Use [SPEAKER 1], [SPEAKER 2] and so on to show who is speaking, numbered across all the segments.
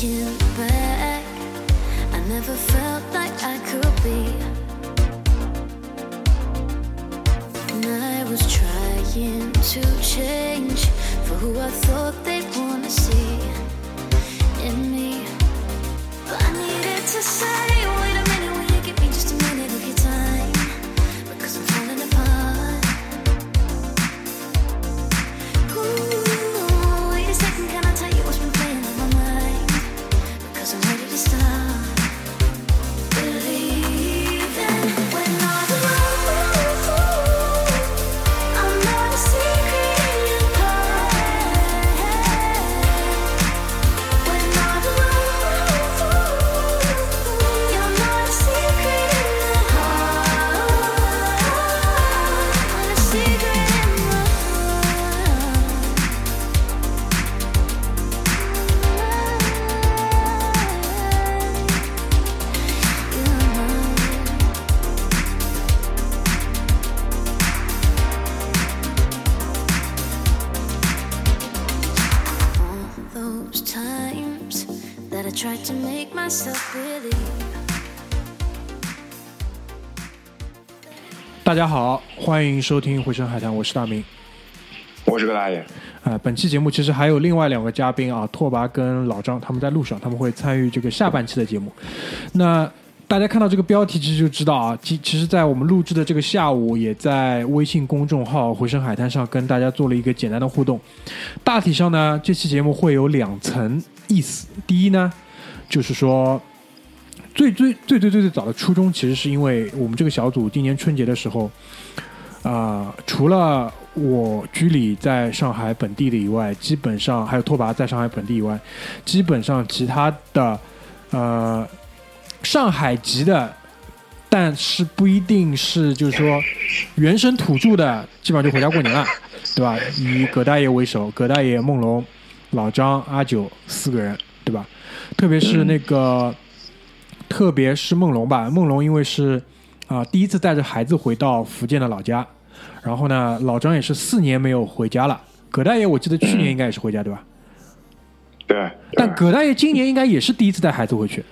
[SPEAKER 1] looking back, I never felt like I could be. And I was trying to change for who I thought they'd wanna see
[SPEAKER 2] 家好，欢迎收听《回声海滩》，我是大明。
[SPEAKER 3] 我是个大爷，
[SPEAKER 2] 啊、本期节目其实还有另外两个嘉宾啊，拓跋跟老张，他们在路上，他们会参与这个下半期的节目。那大家看到这个标题，其实就知道啊，其其实，在我们录制的这个下午，也在微信公众号“回声海滩”上跟大家做了一个简单的互动。大体上呢，这期节目会有两层意思。第一呢，就是说。最最最最最最早的初衷，其实是因为我们这个小组今年春节的时候，啊、除了我居里在上海本地的以外，基本上还有拓跋在上海本地以外，基本上其他的呃上海籍的，但是不一定是就是说原生土著的，基本上就回家过年了，对吧？以葛大爷为首，葛大爷、梦龙、老张、阿九四个人，对吧？特别是那个，特别是梦龙吧，梦龙因为是啊、第一次带着孩子回到福建的老家，然后呢，老张也是四年没有回家了。葛大爷我记得去年应该也是回家，对吧？
[SPEAKER 3] 对，
[SPEAKER 2] 但葛大爷今年应该也是第一次带孩子回去。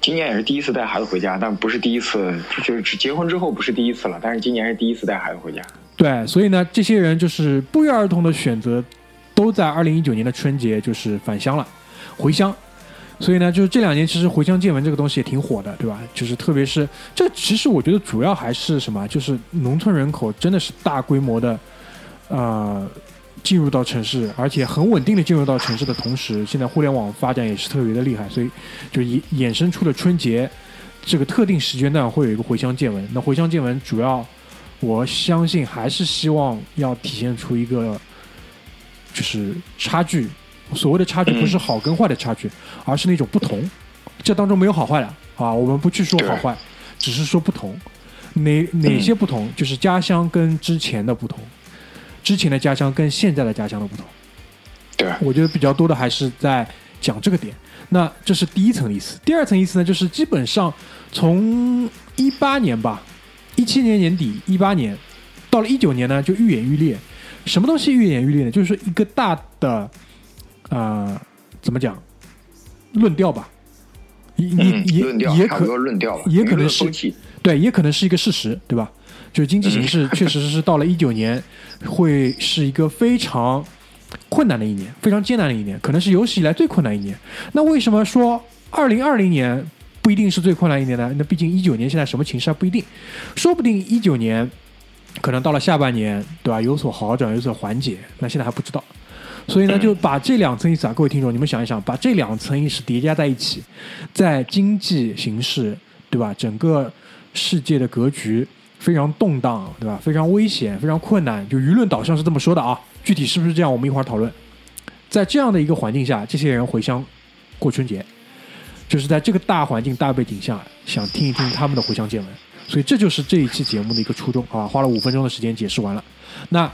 [SPEAKER 3] 今年也是第一次带孩子回家，但不是第一次，就是只结婚之后不是第一次了，但是今年是第一次带孩子回家。
[SPEAKER 2] 对，所以呢，这些人就是不约而同的选择，都在二零一九年的春节就是返乡了，回乡。所以呢，就是这两年其实回乡见闻这个东西也挺火的，对吧？就是特别是这，其实我觉得主要还是什么，就是农村人口真的是大规模的，呃，进入到城市，而且很稳定的进入到城市的同时，现在互联网发展也是特别的厉害，所以就衍衍生出了春节这个特定时间段会有一个回乡见闻。那回乡见闻主要，我相信还是希望要体现出一个就是差距。所谓的差距不是好跟坏的差距，而是那种不同。这当中没有好坏的啊，我们不去说好坏，只是说不同。哪哪些不同？就是家乡跟之前的不同，之前的家乡跟现在的家乡的不同。
[SPEAKER 3] 对，
[SPEAKER 2] 我觉得比较多的还是在讲这个点。那这是第一层意思。第二层意思呢，就是基本上从一八年吧，一七年年底，一八年到了一九年呢，就愈演愈烈。什么东西愈演愈烈呢？就是说一个大的，呃，怎么讲，论调吧。也也
[SPEAKER 3] 嗯，
[SPEAKER 2] 也也可
[SPEAKER 3] 论调吧，
[SPEAKER 2] 也可能是。对，也可能是一个事实，对吧？就是经济形势确实是到了一九年，会是一个非常困难的一年，非常艰难的一年，可能是有史以来最困难一年。那为什么说二零二零年不一定是最困难一年呢？那毕竟一九年现在什么形势还不一定，说不定一九年可能到了下半年，对吧？有所好转，有所缓解，那现在还不知道。所以呢，就把这两层意思啊，各位听众，你们想一想，把这两层意识叠加在一起，在经济形势，对吧？整个世界的格局非常动荡，对吧？非常危险，非常困难，就舆论导向是这么说的啊。具体是不是这样，我们一会儿讨论。在这样的一个环境下，这些人回乡过春节，就是在这个大环境、大背景下，想听一听他们的回乡见闻。所以这就是这一期节目的一个初衷啊，花了五分钟的时间解释完了。那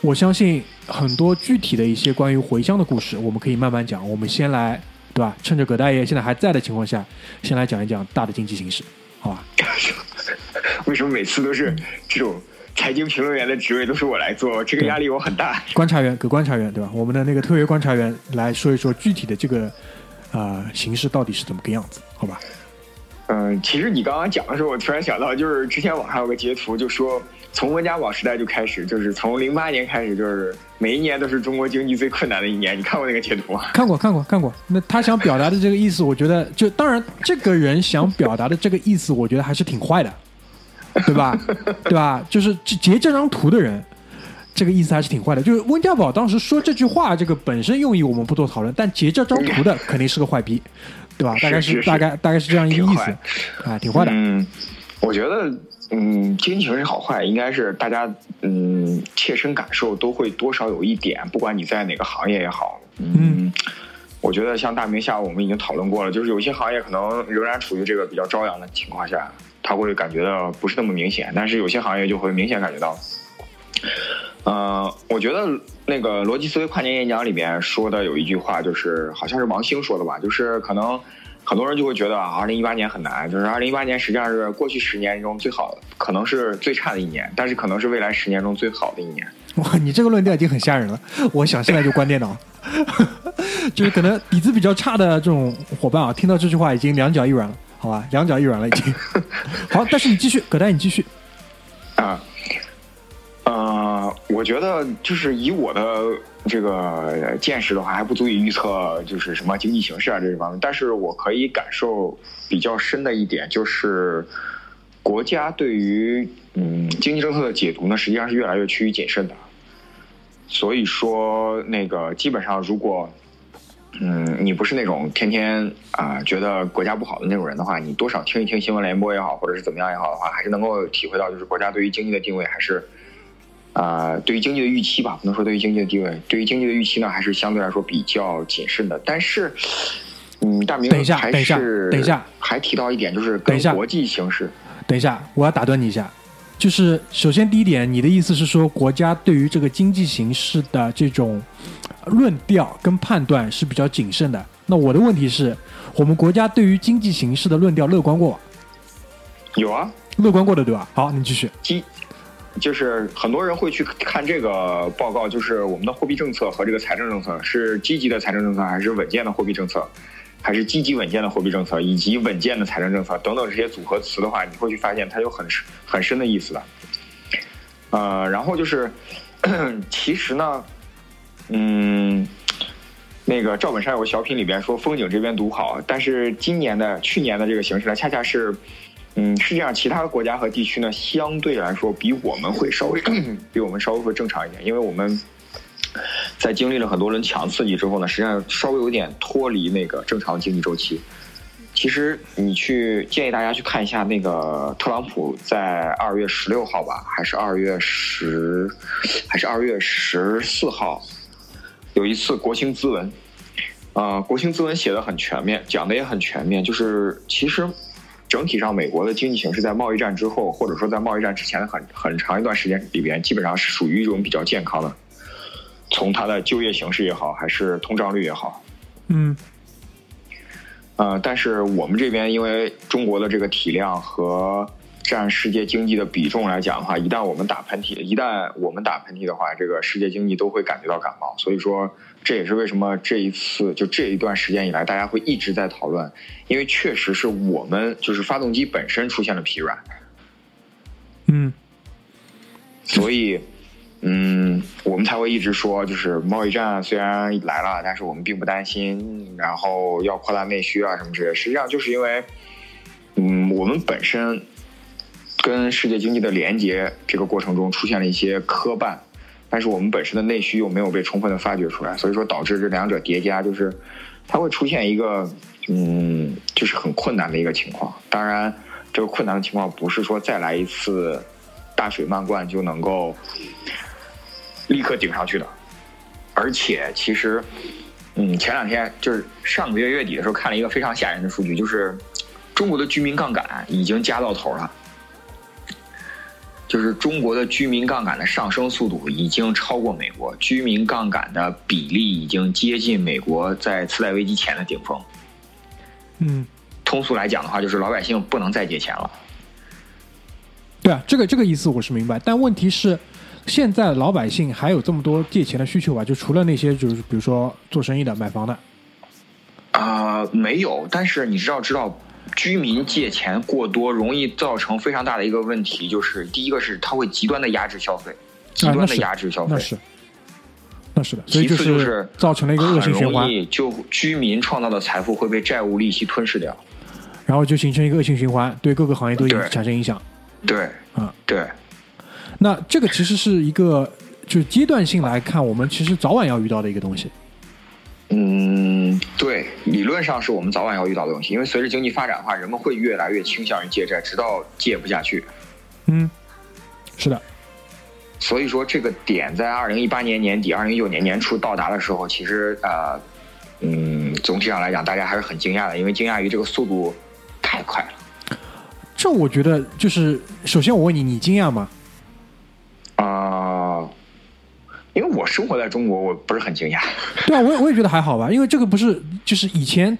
[SPEAKER 2] 我相信很多具体的一些关于回乡的故事，我们可以慢慢讲。我们先来，对吧？趁着葛大爷现在还在的情况下，先来讲一讲大的经济形势，好吧？
[SPEAKER 3] 为什么每次都是这种财经评论员的职位都是我来做？这个压力我很大。
[SPEAKER 2] 观察员，葛观察员，对吧？我们的那个特约观察员来说一说具体的这个呃形势到底是怎么个样子？好吧？
[SPEAKER 3] 嗯，其实你刚刚讲的时候，我突然想到，就是之前网上有个截图，就说从温家宝时代就开始，就是从零八年开始，就是每一年都是中国经济最困难的一年。你看过那个截图吗？
[SPEAKER 2] 看过，看过，看过。那他想表达的这个意思，我觉得就当然，这个人想表达的这个意思，我觉得还是挺坏的，对吧？对吧？就是截这张图的人，这个意思还是挺坏的。就是温家宝当时说这句话，这个本身用意我们不做讨论，但截这张图的肯定是个坏逼。对吧？大概
[SPEAKER 3] 是
[SPEAKER 2] 大概大概是这样一个意思，啊，挺坏的。
[SPEAKER 3] 嗯，我觉得，嗯，经济形势好坏，应该是大家嗯切身感受都会多少有一点，不管你在哪个行业也好。嗯，我觉得像大明下午我们已经讨论过了，就是有些行业可能仍然处于这个比较朝阳的情况下，他会感觉到不是那么明显，但是有些行业就会明显感觉到。呃，我觉得那个逻辑思维跨年演讲里面说的有一句话，就是好像是王兴说的吧，就是可能很多人就会觉得啊，二零一八年很难，就是二零一八年实际上是过去十年中最好，可能是最差的一年，但是可能是未来十年中最好的一年。
[SPEAKER 2] 哇，你这个论调已经很吓人了，我想现在就关电脑。就是可能底子比较差的这种伙伴啊，听到这句话已经两脚一软了，好吧，两脚一软了已经。好，但是你继续，葛丹，你继续。
[SPEAKER 3] 啊。呃，我觉得就是以我的这个见识的话，还不足以预测就是什么经济形势啊这一方面。但是我可以感受比较深的一点，就是国家对于嗯经济政策的解读呢，实际上是越来越趋于谨慎的。所以说，那个基本上，如果嗯你不是那种天天啊觉得国家不好的那种人的话，你多少听一听新闻联播也好，或者是怎么样也好的话，还是能够体会到，就是国家对于经济的定位还是。啊，对于经济的预期吧，不能说对于经济的地位，对于经济的预期呢，还是相对来说比较谨慎的。但是，嗯，大明
[SPEAKER 2] 等一下，等一下，等一下，
[SPEAKER 3] 还提到一点，就是跟国际形势。
[SPEAKER 2] 等一下，我要打断你一下，就是首先第一点，你的意思是说，国家对于这个经济形势的这种论调跟判断是比较谨慎的。那我的问题是，我们国家对于经济形势的论调乐观过吗？
[SPEAKER 3] 有啊，
[SPEAKER 2] 乐观过的，对吧？好，你继续。
[SPEAKER 3] 就是很多人会去看这个报告，就是我们的货币政策和这个财政政策是积极的财政政策，还是稳健的货币政策，还是积极稳健的货币政策，以及稳健的财政政策等等这些组合词的话，你会去发现它有很很深的意思的。呃，然后就是，其实呢，嗯，那个赵本山有个小品里边说风景这边独好，但是今年的去年的这个形势呢，恰恰是。嗯，实际上其他的国家和地区呢，相对来说比我们会稍微比我们稍微会正常一点，因为我们在经历了很多轮强刺激之后呢，实际上稍微有点脱离那个正常经济周期。其实你去建议大家去看一下那个特朗普在二月十六号吧，还是二月十，还是二月十四号，有一次国情咨文，啊，国情咨文写的很全面，讲的也很全面，就是其实。整体上，美国的经济形势在贸易战之后，或者说在贸易战之前的很很长一段时间里边，基本上是属于一种比较健康的。从它的就业形势也好，还是通胀率也好，
[SPEAKER 2] 嗯，
[SPEAKER 3] 呃，但是我们这边因为中国的这个体量和占世界经济的比重来讲的话，一旦我们打喷嚏，一旦我们打喷嚏的话，这个世界经济都会感觉到感冒。所以说。这也是为什么这一次就这一段时间以来，大家会一直在讨论，因为确实是我们就是发动机本身出现了疲软，
[SPEAKER 2] 嗯，
[SPEAKER 3] 所以，嗯，我们才会一直说，就是贸易战虽然来了，但是我们并不担心，然后要扩大内需啊什么之类。实际上就是因为，嗯，我们本身跟世界经济的连接这个过程中出现了一些磕绊。但是我们本身的内需又没有被充分的发掘出来，所以说导致这两者叠加，就是它会出现一个嗯，就是很困难的一个情况。当然，这个困难的情况不是说再来一次大水漫灌就能够立刻顶上去的。而且，其实嗯，前两天就是上个月月底的时候看了一个非常吓人的数据，就是中国的居民杠杆已经加到头了。就是中国的居民杠杆的上升速度已经超过美国，居民杠杆的比例已经接近美国在次贷危机前的顶峰。
[SPEAKER 2] 嗯，
[SPEAKER 3] 通俗来讲的话，就是老百姓不能再借钱了。
[SPEAKER 2] 对啊，这个这个意思我是明白，但问题是，现在老百姓还有这么多借钱的需求吧？就除了那些就是比如说做生意的、买房的，
[SPEAKER 3] 啊、没有，但是你知道知道，居民借钱过多容易造成非常大的一个问题，就是第一个是它会极端的压制消费，极端的压制消费。
[SPEAKER 2] 那是，那是的，所以
[SPEAKER 3] 其次就是是
[SPEAKER 2] 造成了一个恶性循环
[SPEAKER 3] 就居民创造的财富会被债务利息吞噬掉。
[SPEAKER 2] 然后就形成一个恶性循环，对各个行业都影
[SPEAKER 3] 对
[SPEAKER 2] 产生影响。
[SPEAKER 3] 对，
[SPEAKER 2] 啊，
[SPEAKER 3] 对，
[SPEAKER 2] 那这个其实是一个就是阶段性来看，我们其实早晚要遇到的一个东西。
[SPEAKER 3] 嗯，对，理论上是我们早晚要遇到的东西，因为随着经济发展的话，人们会越来越倾向于借债，直到借不下去。
[SPEAKER 2] 嗯，是的，
[SPEAKER 3] 所以说，这个点在二零一八年年底、二零一九年年初到达的时候，其实呃，嗯，总体上来讲，大家还是很惊讶的，因为惊讶于这个速度太快了。
[SPEAKER 2] 这我觉得就是，首先我问你，你惊讶吗？
[SPEAKER 3] 啊、因为我生活在中国，我不是很惊讶。
[SPEAKER 2] 对啊，我也我也觉得还好吧，因为这个不是就是以前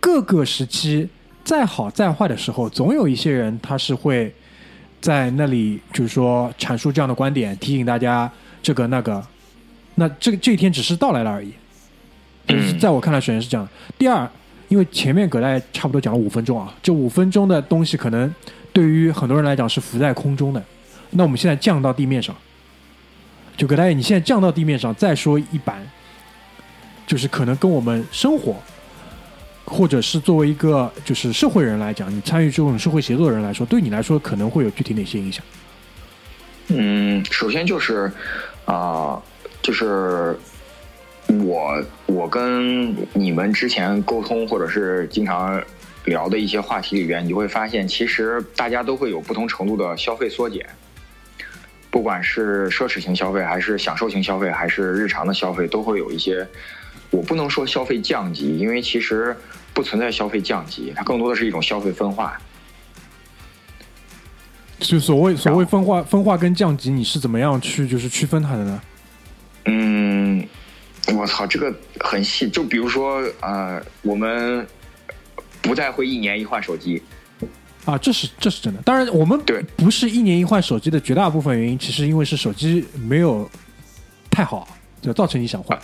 [SPEAKER 2] 各个时期再好再坏的时候，总有一些人他是会在那里就是说阐述这样的观点，提醒大家这个那个。那这个这一天只是到来了而已，就是在我看来，首先是这样。第二，因为前面葛大爷差不多讲了五分钟啊，这五分钟的东西可能对于很多人来讲是浮在空中的。那我们现在降到地面上，就葛大爷，你现在降到地面上，再说一版，就是可能跟我们生活，或者是作为一个就是社会人来讲，你参与这种社会协作的人来说，对你来说可能会有具体哪些影响？
[SPEAKER 3] 嗯，首先就是啊、就是我我跟你们之前沟通或者是经常聊的一些话题里边，你会发现，其实大家都会有不同程度的消费缩减，不管是奢侈型消费，还是享受型消费，还是日常的消费，都会有一些。我不能说消费降级，因为其实不存在消费降级，它更多的是一种消费分化。
[SPEAKER 2] 就所谓所谓分化分化跟降级，你是怎么样去就是区分它的呢？
[SPEAKER 3] 嗯，我操，这个很细。就比如说，呃，我们不再会一年一换手机。
[SPEAKER 2] 啊，这是这是真的。当然，我们
[SPEAKER 3] 对
[SPEAKER 2] 不是一年一换手机的绝大部分原因，其实因为是手机没有太好，就造成你想换。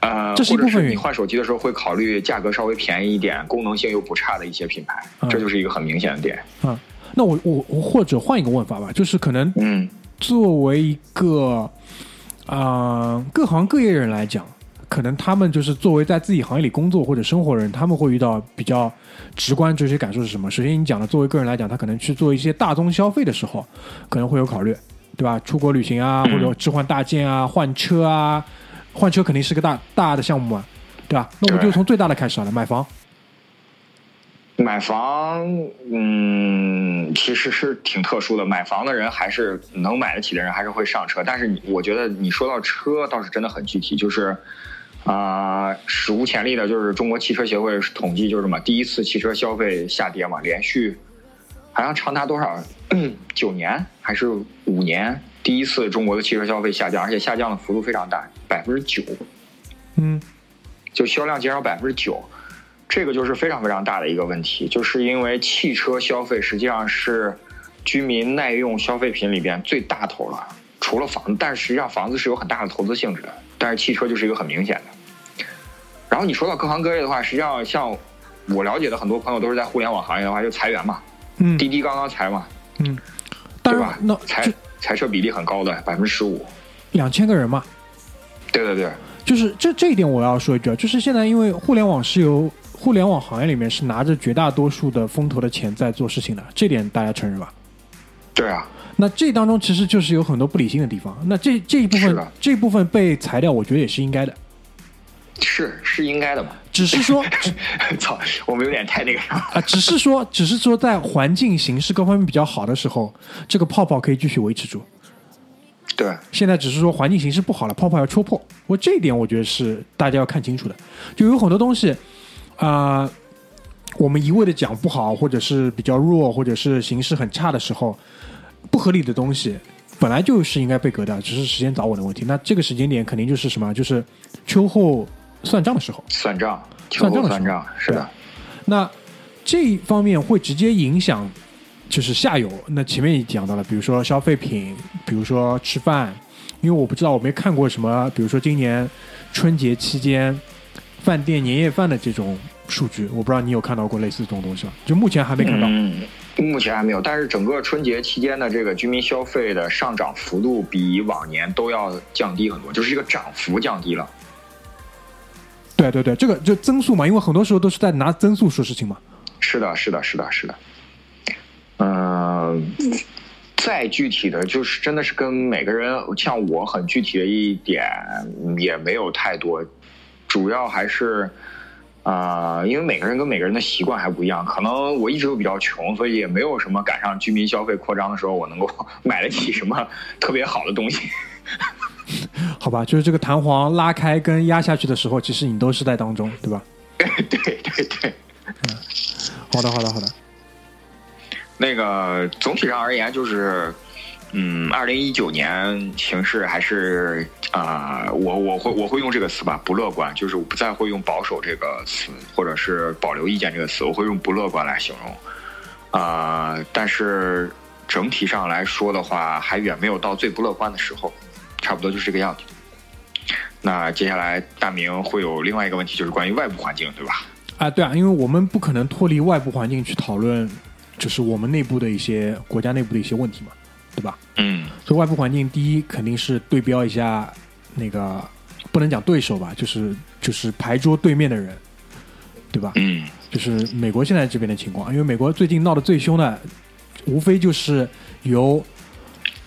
[SPEAKER 3] 呃，
[SPEAKER 2] 这是一部分原因
[SPEAKER 3] 你换手机的时候会考虑价格稍微便宜一点、功能性又不差的一些品牌，
[SPEAKER 2] 嗯
[SPEAKER 3] 这就是一个很明显的点。
[SPEAKER 2] 嗯，那我我我或者换一个问法吧，就是可能
[SPEAKER 3] 嗯
[SPEAKER 2] 作为一个啊、呃各行各业人来讲，可能他们就是作为在自己行业里工作或者生活的人，他们会遇到比较直观这些感受是什么？首先，你讲的作为个人来讲，他可能去做一些大宗消费的时候，可能会有考虑，对吧？出国旅行啊，
[SPEAKER 3] 嗯
[SPEAKER 2] 或者置换大件啊，换车啊，换车肯定是个大大的项目嘛，对吧？那我们就从最大的开始好了，买房。
[SPEAKER 3] 买房，嗯，其实是挺特殊的。买房的人还是能买得起的人，还是会上车。但是你，我觉得你说到车，倒是真的很具体，就是啊、史无前例的，就是中国汽车协会统计，就是什么，第一次汽车消费下跌嘛，连续好像长达多少九年还是五年，第一次中国的汽车消费下降，而且下降的幅度非常大，百分之九。
[SPEAKER 2] 嗯
[SPEAKER 3] 就销量减少百分之九，这个就是非常非常大的一个问题，就是因为汽车消费实际上是居民耐用消费品里边最大头了，除了房子，但是实际上房子是有很大的投资性质的，但是汽车就是一个很明显的。然后你说到各行各业的话，实际上像我了解的很多朋友都是在互联网行业的话，就裁员嘛，
[SPEAKER 2] 嗯。
[SPEAKER 3] 滴滴刚刚裁嘛，
[SPEAKER 2] 嗯，当
[SPEAKER 3] 对吧，
[SPEAKER 2] 那
[SPEAKER 3] 裁裁撤比例很高的百分之十五，
[SPEAKER 2] 两千个人嘛，
[SPEAKER 3] 对对对，
[SPEAKER 2] 就是这这一点我要说一句啊，就是现在因为互联网是由互联网行业里面是拿着绝大多数的风投的钱在做事情的，这点大家承认吧？
[SPEAKER 3] 对啊，
[SPEAKER 2] 那这当中其实就是有很多不理性的地方，那这这一部分这一部分被裁掉，我觉得也是应该的，
[SPEAKER 3] 是是应该的嘛。
[SPEAKER 2] 只是说
[SPEAKER 3] 操，我们有点太那个啥。
[SPEAKER 2] 啊，只是说只是说在环境形势各方面比较好的时候，这个泡泡可以继续维持住。
[SPEAKER 3] 对，
[SPEAKER 2] 现在只是说环境形势不好了，泡泡要戳破。我这一点我觉得是大家要看清楚的。就有很多东西，啊、我们一味的讲不好，或者是比较弱，或者是形势很差的时候，不合理的东西本来就是应该被革掉，只是时间早晚的问题。那这个时间点肯定就是什么？就是秋后算账的时候。
[SPEAKER 3] 算账，
[SPEAKER 2] 算账的
[SPEAKER 3] 算账，是的，
[SPEAKER 2] 那这一方面会直接影响，就是下游。那前面也讲到了，比如说消费品，比如说吃饭，因为我不知道我没看过什么，比如说今年春节期间饭店年夜饭的这种数据，我不知道你有看到过类似这种东西吗？就目前还没看到。
[SPEAKER 3] 嗯，目前还没有，但是整个春节期间的这个居民消费的上涨幅度比往年都要降低很多，就是这个涨幅降低了。
[SPEAKER 2] 对对对，这个就增速嘛，因为很多时候都是在拿增速说事情嘛。
[SPEAKER 3] 是的，是的，是的，是的。嗯、再具体的就是真的是跟每个人，像我很具体的一点也没有太多，主要还是。啊、因为每个人跟每个人的习惯还不一样，可能我一直都比较穷，所以也没有什么赶上居民消费扩张的时候，我能够 买得起什么特别好的东西。
[SPEAKER 2] 好吧，就是这个弹簧拉开跟压下去的时候，其实你都是在当中，对吧？
[SPEAKER 3] 对对对，嗯
[SPEAKER 2] 好的，好的，好的。
[SPEAKER 3] 那个总体上而言，就是，嗯，二零一九年形势还是啊、我我会我会用这个词吧，不乐观，就是我不再会用保守这个词，或者是保留意见这个词，我会用不乐观来形容。啊、但是整体上来说的话，还远没有到最不乐观的时候，差不多就是这个样子。那接下来大明会有另外一个问题，就是关于外部环境，对吧？
[SPEAKER 2] 啊，对啊，因为我们不可能脱离外部环境去讨论，就是我们内部的一些国家内部的一些问题嘛，对吧？
[SPEAKER 3] 嗯
[SPEAKER 2] 所以外部环境，第一肯定是对标一下那个，不能讲对手吧，就是就是牌桌对面的人，对吧？
[SPEAKER 3] 嗯
[SPEAKER 2] 就是美国现在这边的情况，因为美国最近闹得最凶的，无非就是由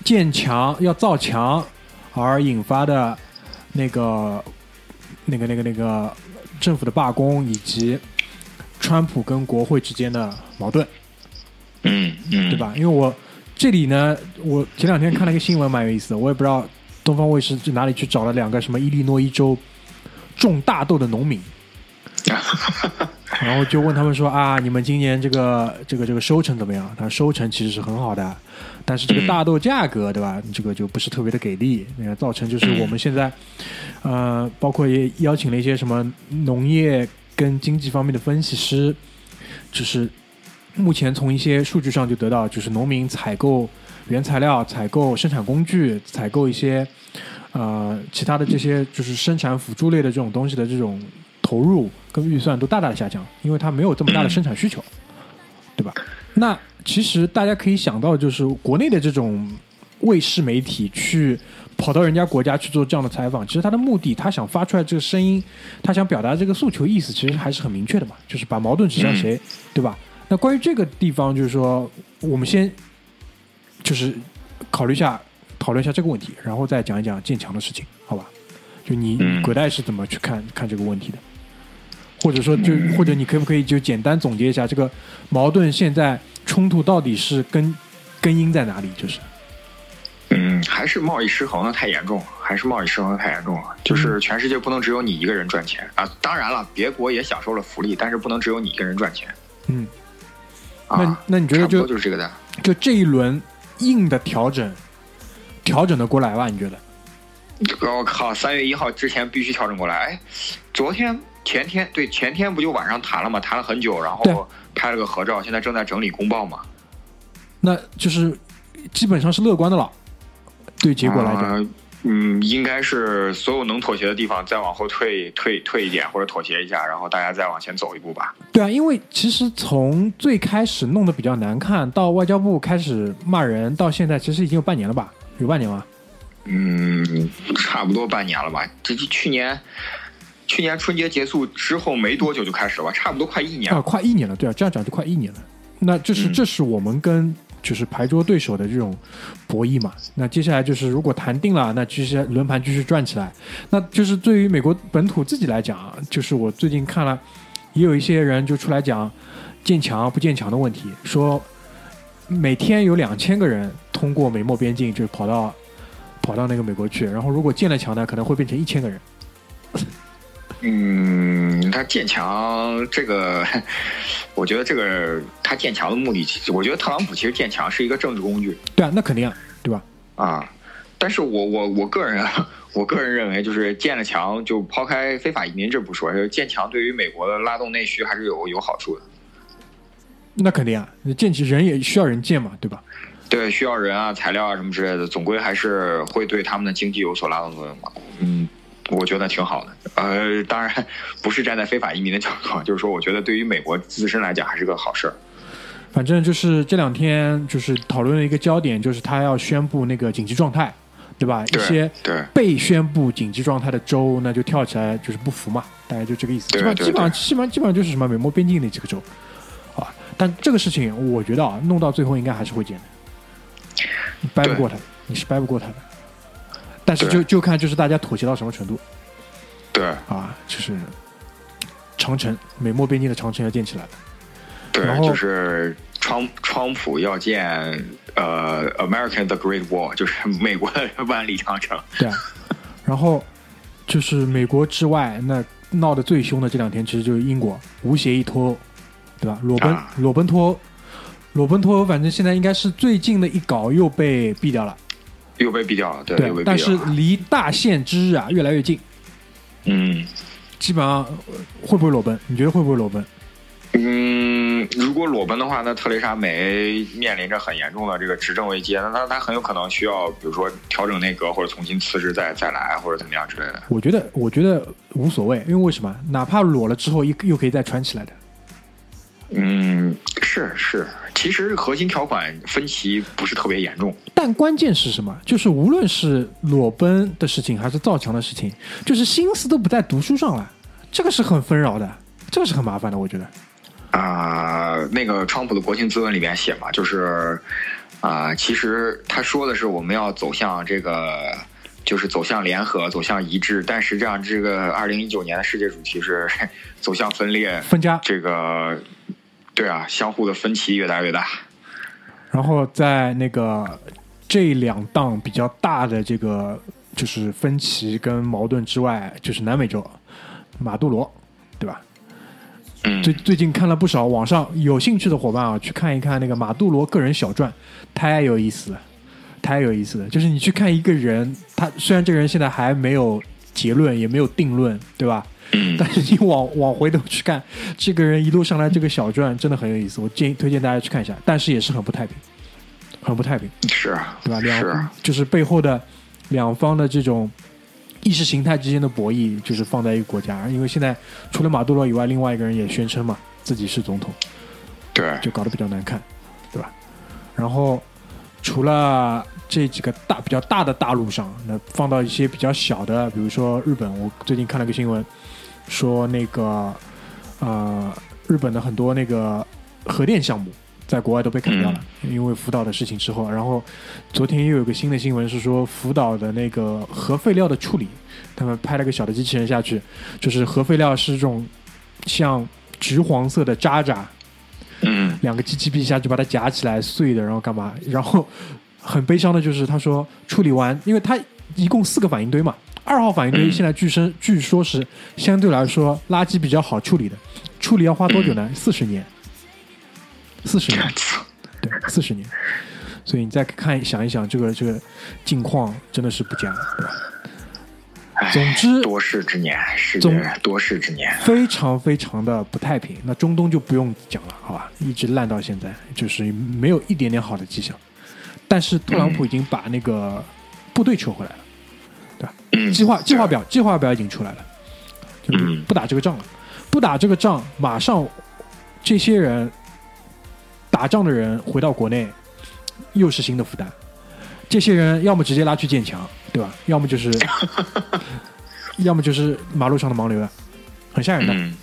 [SPEAKER 2] 建墙要造墙而引发的那个那个那个那个政府的罢工，以及川普跟国会之间的矛盾。
[SPEAKER 3] 嗯嗯，
[SPEAKER 2] 对？吧？因为我这里呢，我前两天看了一个新闻，蛮有意思的。我也不知道东方卫视去哪里去找了两个什么伊利诺伊州种大豆的农民，然后就问他们说啊，你们今年这个这个这个收成怎么样？他说收成其实是很好的，但是这个大豆价格，对吧？这个就不是特别的给力，那个造成就是我们现在，呃，包括也邀请了一些什么农业跟经济方面的分析师，就是目前从一些数据上就得到，就是农民采购原材料、采购生产工具、采购一些呃其他的这些就是生产辅助类的这种东西的这种投入跟预算都大大的下降，因为它没有这么大的生产需求，对吧？那其实大家可以想到，就是国内的这种卫视媒体去跑到人家国家去做这样的采访，其实他的目的，他想发出来这个声音，他想表达这个诉求意思，其实还是很明确的嘛，就是把矛盾指向谁，对吧？那关于这个地方，就是说，我们先就是考虑一下，讨论一下这个问题，然后再讲一讲建强的事情，好吧？就你
[SPEAKER 3] 嗯
[SPEAKER 2] 葛代是怎么去看看这个问题的？或者说就，或者你可不可以就简单总结一下这个矛盾现在冲突到底是根根因在哪里？就是，
[SPEAKER 3] 嗯，还是贸易失衡的太严重了，还是贸易失衡的太严重了。就是全世界不能只有你一个人赚钱啊！当然了，别国也享受了福利，但是不能只有你一个人赚钱
[SPEAKER 2] 嗯，
[SPEAKER 3] 啊。
[SPEAKER 2] 那那你觉得就
[SPEAKER 3] 就是这个的？
[SPEAKER 2] 就这一轮硬的调整，调整的过来吧？你觉得？
[SPEAKER 3] 我靠，三月一号之前必须调整过来。哎，昨天、前天，对，前天不就晚上谈了嘛？谈了很久，然后拍了个合照，现在正在整理公报嘛。
[SPEAKER 2] 那就是基本上是乐观的了，对结果来讲。
[SPEAKER 3] 啊嗯，应该是所有能妥协的地方再往后退退退一点，或者妥协一下，然后大家再往前走一步吧。
[SPEAKER 2] 对啊，因为其实从最开始弄得比较难看，到外交部开始骂人，到现在其实已经有半年了吧？有半年吗？
[SPEAKER 3] 嗯，差不多半年了吧？这这去年去年春节结束之后没多久就开始了吧？差不多快一年
[SPEAKER 2] 啊，快一年了，对啊，这样讲就快一年了。那这是、
[SPEAKER 3] 嗯
[SPEAKER 2] 这是我们跟就是牌桌对手的这种博弈嘛？那接下来就是如果谈定了，那其实轮盘继续转起来。那就是对于美国本土自己来讲啊，就是我最近看了，也有一些人就出来讲建墙不建墙的问题，说每天有两千个人通过美墨边境就跑到跑到那个美国去，然后如果建了墙呢，可能会变成一千个人。
[SPEAKER 3] 嗯，他建墙这个，我觉得这个他建墙的目的，其实我觉得特朗普其实建墙是一个政治工具
[SPEAKER 2] 对啊，那肯定啊，对吧？
[SPEAKER 3] 啊。但是我我我个人啊我个人认为，就是建了墙，就抛开非法移民这不说，建墙对于美国的拉动内需还是有有好处的。
[SPEAKER 2] 那肯定啊，建起人也需要人建嘛，对吧？
[SPEAKER 3] 对，需要人啊、材料啊什么之类的，总归还是会对他们的经济有所拉动作用嘛。嗯，我觉得挺好的。呃，当然不是站在非法移民的角度，就是说，我觉得对于美国自身来讲还是个好事儿。
[SPEAKER 2] 反正就是这两天就是讨论的一个焦点，就是他要宣布那个紧急状态，对吧？一些
[SPEAKER 3] 对
[SPEAKER 2] 被宣布紧急状态的州，那就跳起来就是不服嘛，大概就这个意思。基本
[SPEAKER 3] 对对
[SPEAKER 2] 基本上基本上基本上就是什么美墨边境那几个州，啊，但这个事情我觉得啊，弄到最后应该还是会见的，你掰不过他，你是掰不过他的。但是就就看就是大家妥协到什么程度
[SPEAKER 3] 对
[SPEAKER 2] 啊，就是长城美墨边境的长城要建起来了。
[SPEAKER 3] 对就是川川普要建呃 American the Great Wall，就是美国的万里长城。
[SPEAKER 2] 对啊，然后就是美国之外，那闹得最凶的这两天，其实就是英国无协议脱欧，对吧？裸奔、
[SPEAKER 3] 啊
[SPEAKER 2] 裸奔脱欧，裸奔脱欧，反正现在应该是最近的一稿又被毙掉了，
[SPEAKER 3] 又被毙掉了，对，又被，
[SPEAKER 2] 对但是
[SPEAKER 3] 毙掉了。
[SPEAKER 2] 离大限之日啊越来越近，
[SPEAKER 3] 嗯
[SPEAKER 2] 基本上呃会不会裸奔？你觉得会不会裸奔？
[SPEAKER 3] 嗯，如果裸奔的话，那特蕾莎梅面临着很严重的这个执政危机，那她她很有可能需要，比如说调整内阁或者重新辞职再再来，或者怎么样之类的。
[SPEAKER 2] 我觉得，我觉得无所谓，因为为什么？哪怕裸了之后，又又可以再穿起来的。
[SPEAKER 3] 嗯，是是，其实核心条款分歧不是特别严重。
[SPEAKER 2] 但关键是什么？就是无论是裸奔的事情，还是造墙的事情，就是心思都不在读书上了，这个是很纷扰的，这个是很麻烦的，我觉得。
[SPEAKER 3] 啊、那个川普的国情咨文里面写嘛，就是啊、其实他说的是我们要走向这个，就是走向联合，走向一致，但实际上这个二零一九年的世界主题是 走向分裂，
[SPEAKER 2] 分家，
[SPEAKER 3] 这个对啊，相互的分歧越来越大。
[SPEAKER 2] 然后在那个这两档比较大的这个就是分歧跟矛盾之外，就是南美洲马杜罗，对吧？
[SPEAKER 3] 嗯
[SPEAKER 2] 最最近看了不少网上有兴趣的伙伴啊，去看一看那个马杜罗个人小传，太有意思了，太有意思了。就是你去看一个人，他虽然这个人现在还没有结论，也没有定论，对吧？
[SPEAKER 3] 嗯
[SPEAKER 2] 但是你往往回头去看，这个人一路上来这个小传真的很有意思，我建议推荐大家去看一下。但是也是很不太平，很不太平，
[SPEAKER 3] 是
[SPEAKER 2] 对吧？
[SPEAKER 3] 是
[SPEAKER 2] 两就是背后的两方的这种意识形态之间的博弈，就是放在一个国家。因为现在除了马杜罗以外，另外一个人也宣称嘛自己是总统，
[SPEAKER 3] 对
[SPEAKER 2] 就搞得比较难看，对吧？然后除了这几个大比较大的大陆上，那放到一些比较小的，比如说日本，我最近看了个新闻，说那个呃日本的很多那个核电项目在国外都被砍掉了，因为福岛的事情之后。然后昨天又有个新的新闻是说福岛的那个核废料的处理，他们派了个小的机器人下去，就是核废料是这种像橘黄色的渣渣。
[SPEAKER 3] 嗯
[SPEAKER 2] 两个机器臂下去把它夹起来碎的，然后干嘛？然后很悲伤的就是他说处理完，因为它一共四个反应堆嘛，二号反应堆
[SPEAKER 3] 嗯
[SPEAKER 2] 现在据声 据说是相对来说垃圾比较好处理的，处理要花多久呢？四十年，四十年，对，四十年。所以你再看想一想，这个这个境况真的是不佳，对吧？总之
[SPEAKER 3] 多事之年，是
[SPEAKER 2] 总
[SPEAKER 3] 界多事之年。
[SPEAKER 2] 非常非常的不太平。那中东就不用讲了，好吧，一直烂到现在，就是没有一点点好的迹象。但是特朗普已经把那个部队撤回来了，对吧？
[SPEAKER 3] 嗯，
[SPEAKER 2] 计划计划表计划表已经出来了，就不打这个仗了，不打这个仗，马上这些人打仗的人回到国内，又是新的负担。这些人要么直接拉去建墙，对吧？要么就是，要么就是马路上的盲流了，很吓人的。
[SPEAKER 3] 嗯，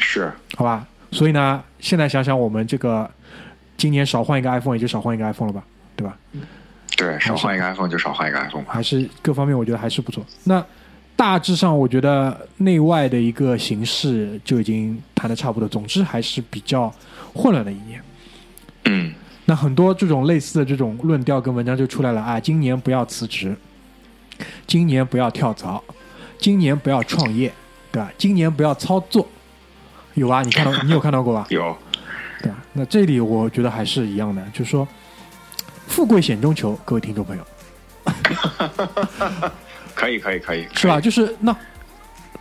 [SPEAKER 3] 是
[SPEAKER 2] 好吧？所以呢，现在想想，我们这个今年少换一个 iPhone，也就少换一个 iPhone 了吧，对吧？
[SPEAKER 3] 对，少换一个 iPhone 就少换一个 iPhone 吧。
[SPEAKER 2] 还是各方面我觉得还是不错。那大致上，我觉得内外的一个形式就已经谈的差不多。总之还是比较混乱的一年。
[SPEAKER 3] 嗯
[SPEAKER 2] 那很多这种类似的这种论调跟文章就出来了啊，今年不要辞职，今年不要跳槽，今年不要创业，对吧？今年不要操作，有啊？你看到你有看到过吧？
[SPEAKER 3] 有，
[SPEAKER 2] 对吧？那这里我觉得还是一样的，就是说，富贵险中求，各位听众朋友，
[SPEAKER 3] 可以可以可以，
[SPEAKER 2] 是吧？就是那，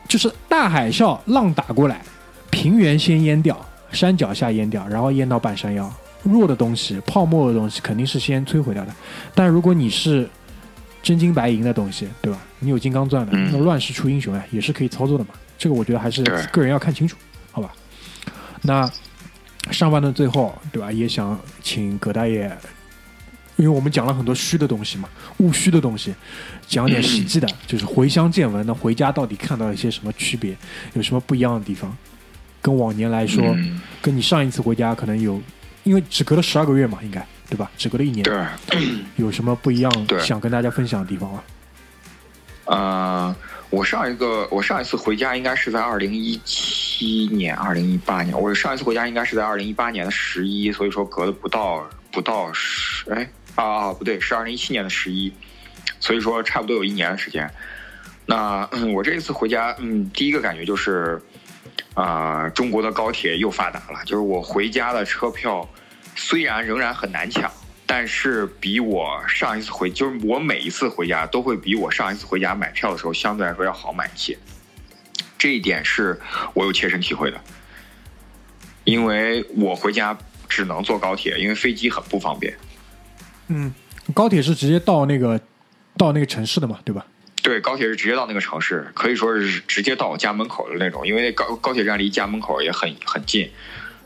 [SPEAKER 2] 就是大海啸浪打过来，平原先淹掉，山脚下淹掉，然后淹到半山腰。弱的东西、泡沫的东西肯定是先摧毁掉的。但如果你是真金白银的东西，对吧？你有金刚钻的，
[SPEAKER 3] 嗯
[SPEAKER 2] 那乱世出英雄啊，也是可以操作的嘛。这个我觉得还是个人要看清楚，好吧？那上半段最后，对吧？也想请葛大爷，因为我们讲了很多虚的东西嘛，务虚的东西，讲点实际的，就是回乡见闻。那回家到底看到一些什么区别，有什么不一样的地方？跟往年来说，
[SPEAKER 3] 嗯
[SPEAKER 2] 跟你上一次回家可能有，因为只隔了十二个月嘛，应该对吧？只隔了一年，
[SPEAKER 3] 对，
[SPEAKER 2] 有什么不一样想跟大家分享的地方吗？
[SPEAKER 3] 呃，我上一个我上一次回家应该是在二零一七年、二零一八年。我上一次回家应该是在二零一八年的十一，所以说隔了不到不到十哎啊啊不对，是二零一七年的十一，所以说差不多有一年的时间。那、我这一次回家，嗯，第一个感觉就是，啊、中国的高铁又发达了。就是我回家的车票虽然仍然很难抢，但是比我上一次回，就是我每一次回家都会比我上一次回家买票的时候相对来说要好买一些。这一点是我有切身体会的，因为我回家只能坐高铁，因为飞机很不方便。
[SPEAKER 2] 嗯，高铁是直接到那个到那个城市的嘛，对吧？
[SPEAKER 3] 对，高铁是直接到那个城市，可以说是直接到我家门口的那种，因为高高铁站离家门口也很很近。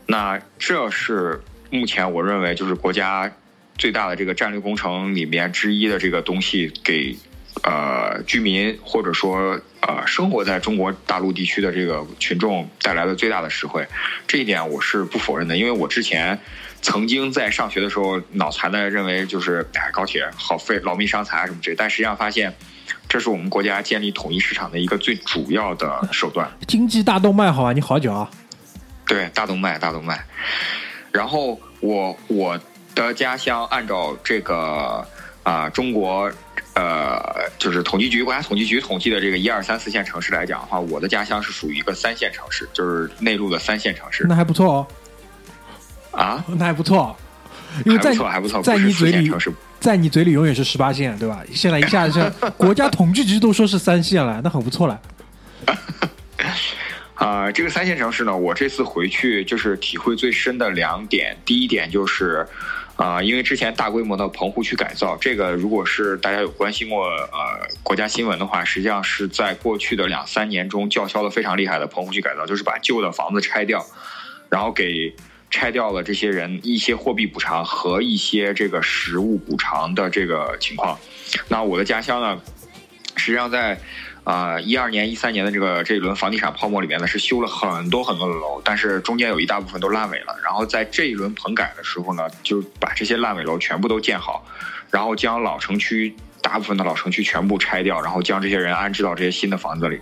[SPEAKER 3] 那这是目前我认为就是国家最大的这个战略工程里面之一的这个东西，给呃居民或者说呃生活在中国大陆地区的这个群众带来的最大的实惠。这一点我是不否认的，因为我之前曾经在上学的时候脑残的认为就是哎高铁好费劳民伤财啊什么之类，但实际上发现。这是我们国家建立统一市场的一个最主要的手段。
[SPEAKER 2] 经济大动脉，好吧，你好久啊。
[SPEAKER 3] 对，大动脉，大动脉。然后我我的家乡按照这个啊、中国呃就是统计局国家统计局统计的这个一二三四线城市来讲的话，我的家乡是属于一个三线城市，就是内陆的三线城市
[SPEAKER 2] 那还不错哦，
[SPEAKER 3] 啊，
[SPEAKER 2] 那还不错，因为在
[SPEAKER 3] 还不错，还不错，
[SPEAKER 2] 在你嘴里。在你嘴里永远是十八线，对吧？现在一下子 国家统计局都说是三线了，那很不错了。
[SPEAKER 3] 啊、这个三线城市呢，我这次回去就是体会最深的两点。第一点就是，啊、因为之前大规模的棚户区改造，这个如果是大家有关心过呃国家新闻的话，实际上是在过去的两三年中叫嚣的非常厉害的棚户区改造，就是把旧的房子拆掉，然后给拆掉了这些人一些货币补偿和一些这个实物补偿的这个情况。那我的家乡呢，实际上在啊一二年、一三年的这个这一轮房地产泡沫里面呢，是修了很多很多的楼，但是中间有一大部分都烂尾了。然后在这一轮棚改的时候呢，就把这些烂尾楼全部都建好，然后将老城区大部分的老城区全部拆掉，然后将这些人安置到这些新的房子里。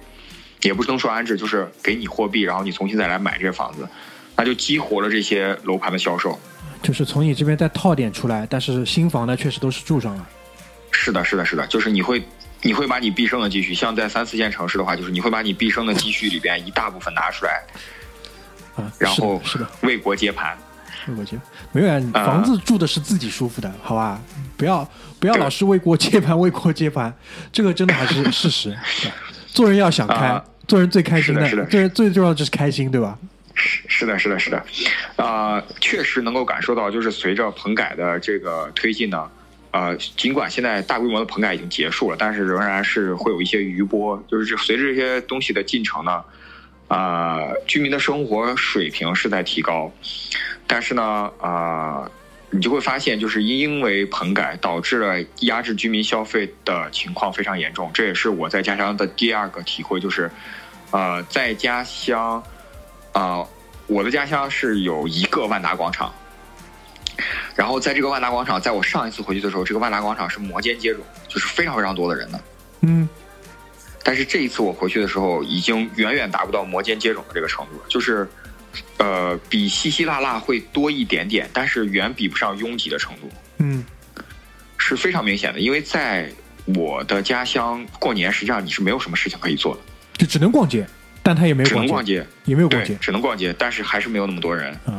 [SPEAKER 3] 也不能说安置，就是给你货币，然后你重新再来买这些房子，那就激活了这些楼盘的销售。
[SPEAKER 2] 就是从你这边再套点出来，但是新房呢确实都是住上了。
[SPEAKER 3] 是的，是的，是的，就是你会，你会把你毕生的积蓄，像在三四线城市的话，就是你会把你毕生的积蓄里边一大部分拿出来，
[SPEAKER 2] 啊，
[SPEAKER 3] 然后
[SPEAKER 2] 是的，
[SPEAKER 3] 为国接盘。
[SPEAKER 2] 为国接没有啊，
[SPEAKER 3] 啊
[SPEAKER 2] 房子住的是自己舒服的，好吧？不要不要老是为国接盘，为国接盘，这个真的还是事实。做人要想开
[SPEAKER 3] 啊，
[SPEAKER 2] 做人最开心
[SPEAKER 3] 是的是的
[SPEAKER 2] 最最重要的就是开心，对吧？
[SPEAKER 3] 是是的，是的，是的，啊、确实能够感受到，就是随着棚改的这个推进呢，呃，尽管现在大规模的棚改已经结束了，但是仍然是会有一些余波，就是这随着这些东西的进程呢，啊、居民的生活水平是在提高，但是呢，啊、你就会发现，就是因为棚改导致了压制居民消费的情况非常严重，这也是我在家乡的第二个体会，就是，呃，在家乡，啊、我的家乡是有一个万达广场，然后在这个万达广场，在我上一次回去的时候，这个万达广场是摩肩接踵，就是非常非常多的人的。
[SPEAKER 2] 嗯，
[SPEAKER 3] 但是这一次我回去的时候，已经远远达不到摩肩接踵的这个程度了，就是，呃，比稀稀拉拉会多一点点，但是远比不上拥挤的程度，
[SPEAKER 2] 嗯，
[SPEAKER 3] 是非常明显的。因为在我的家乡过年，实际上你是没有什么事情可以做的，
[SPEAKER 2] 就只能逛街，但他也没有
[SPEAKER 3] 只能逛
[SPEAKER 2] 逛街，也没有逛街，，
[SPEAKER 3] 只能逛街，但是还是没有那么多人。
[SPEAKER 2] 嗯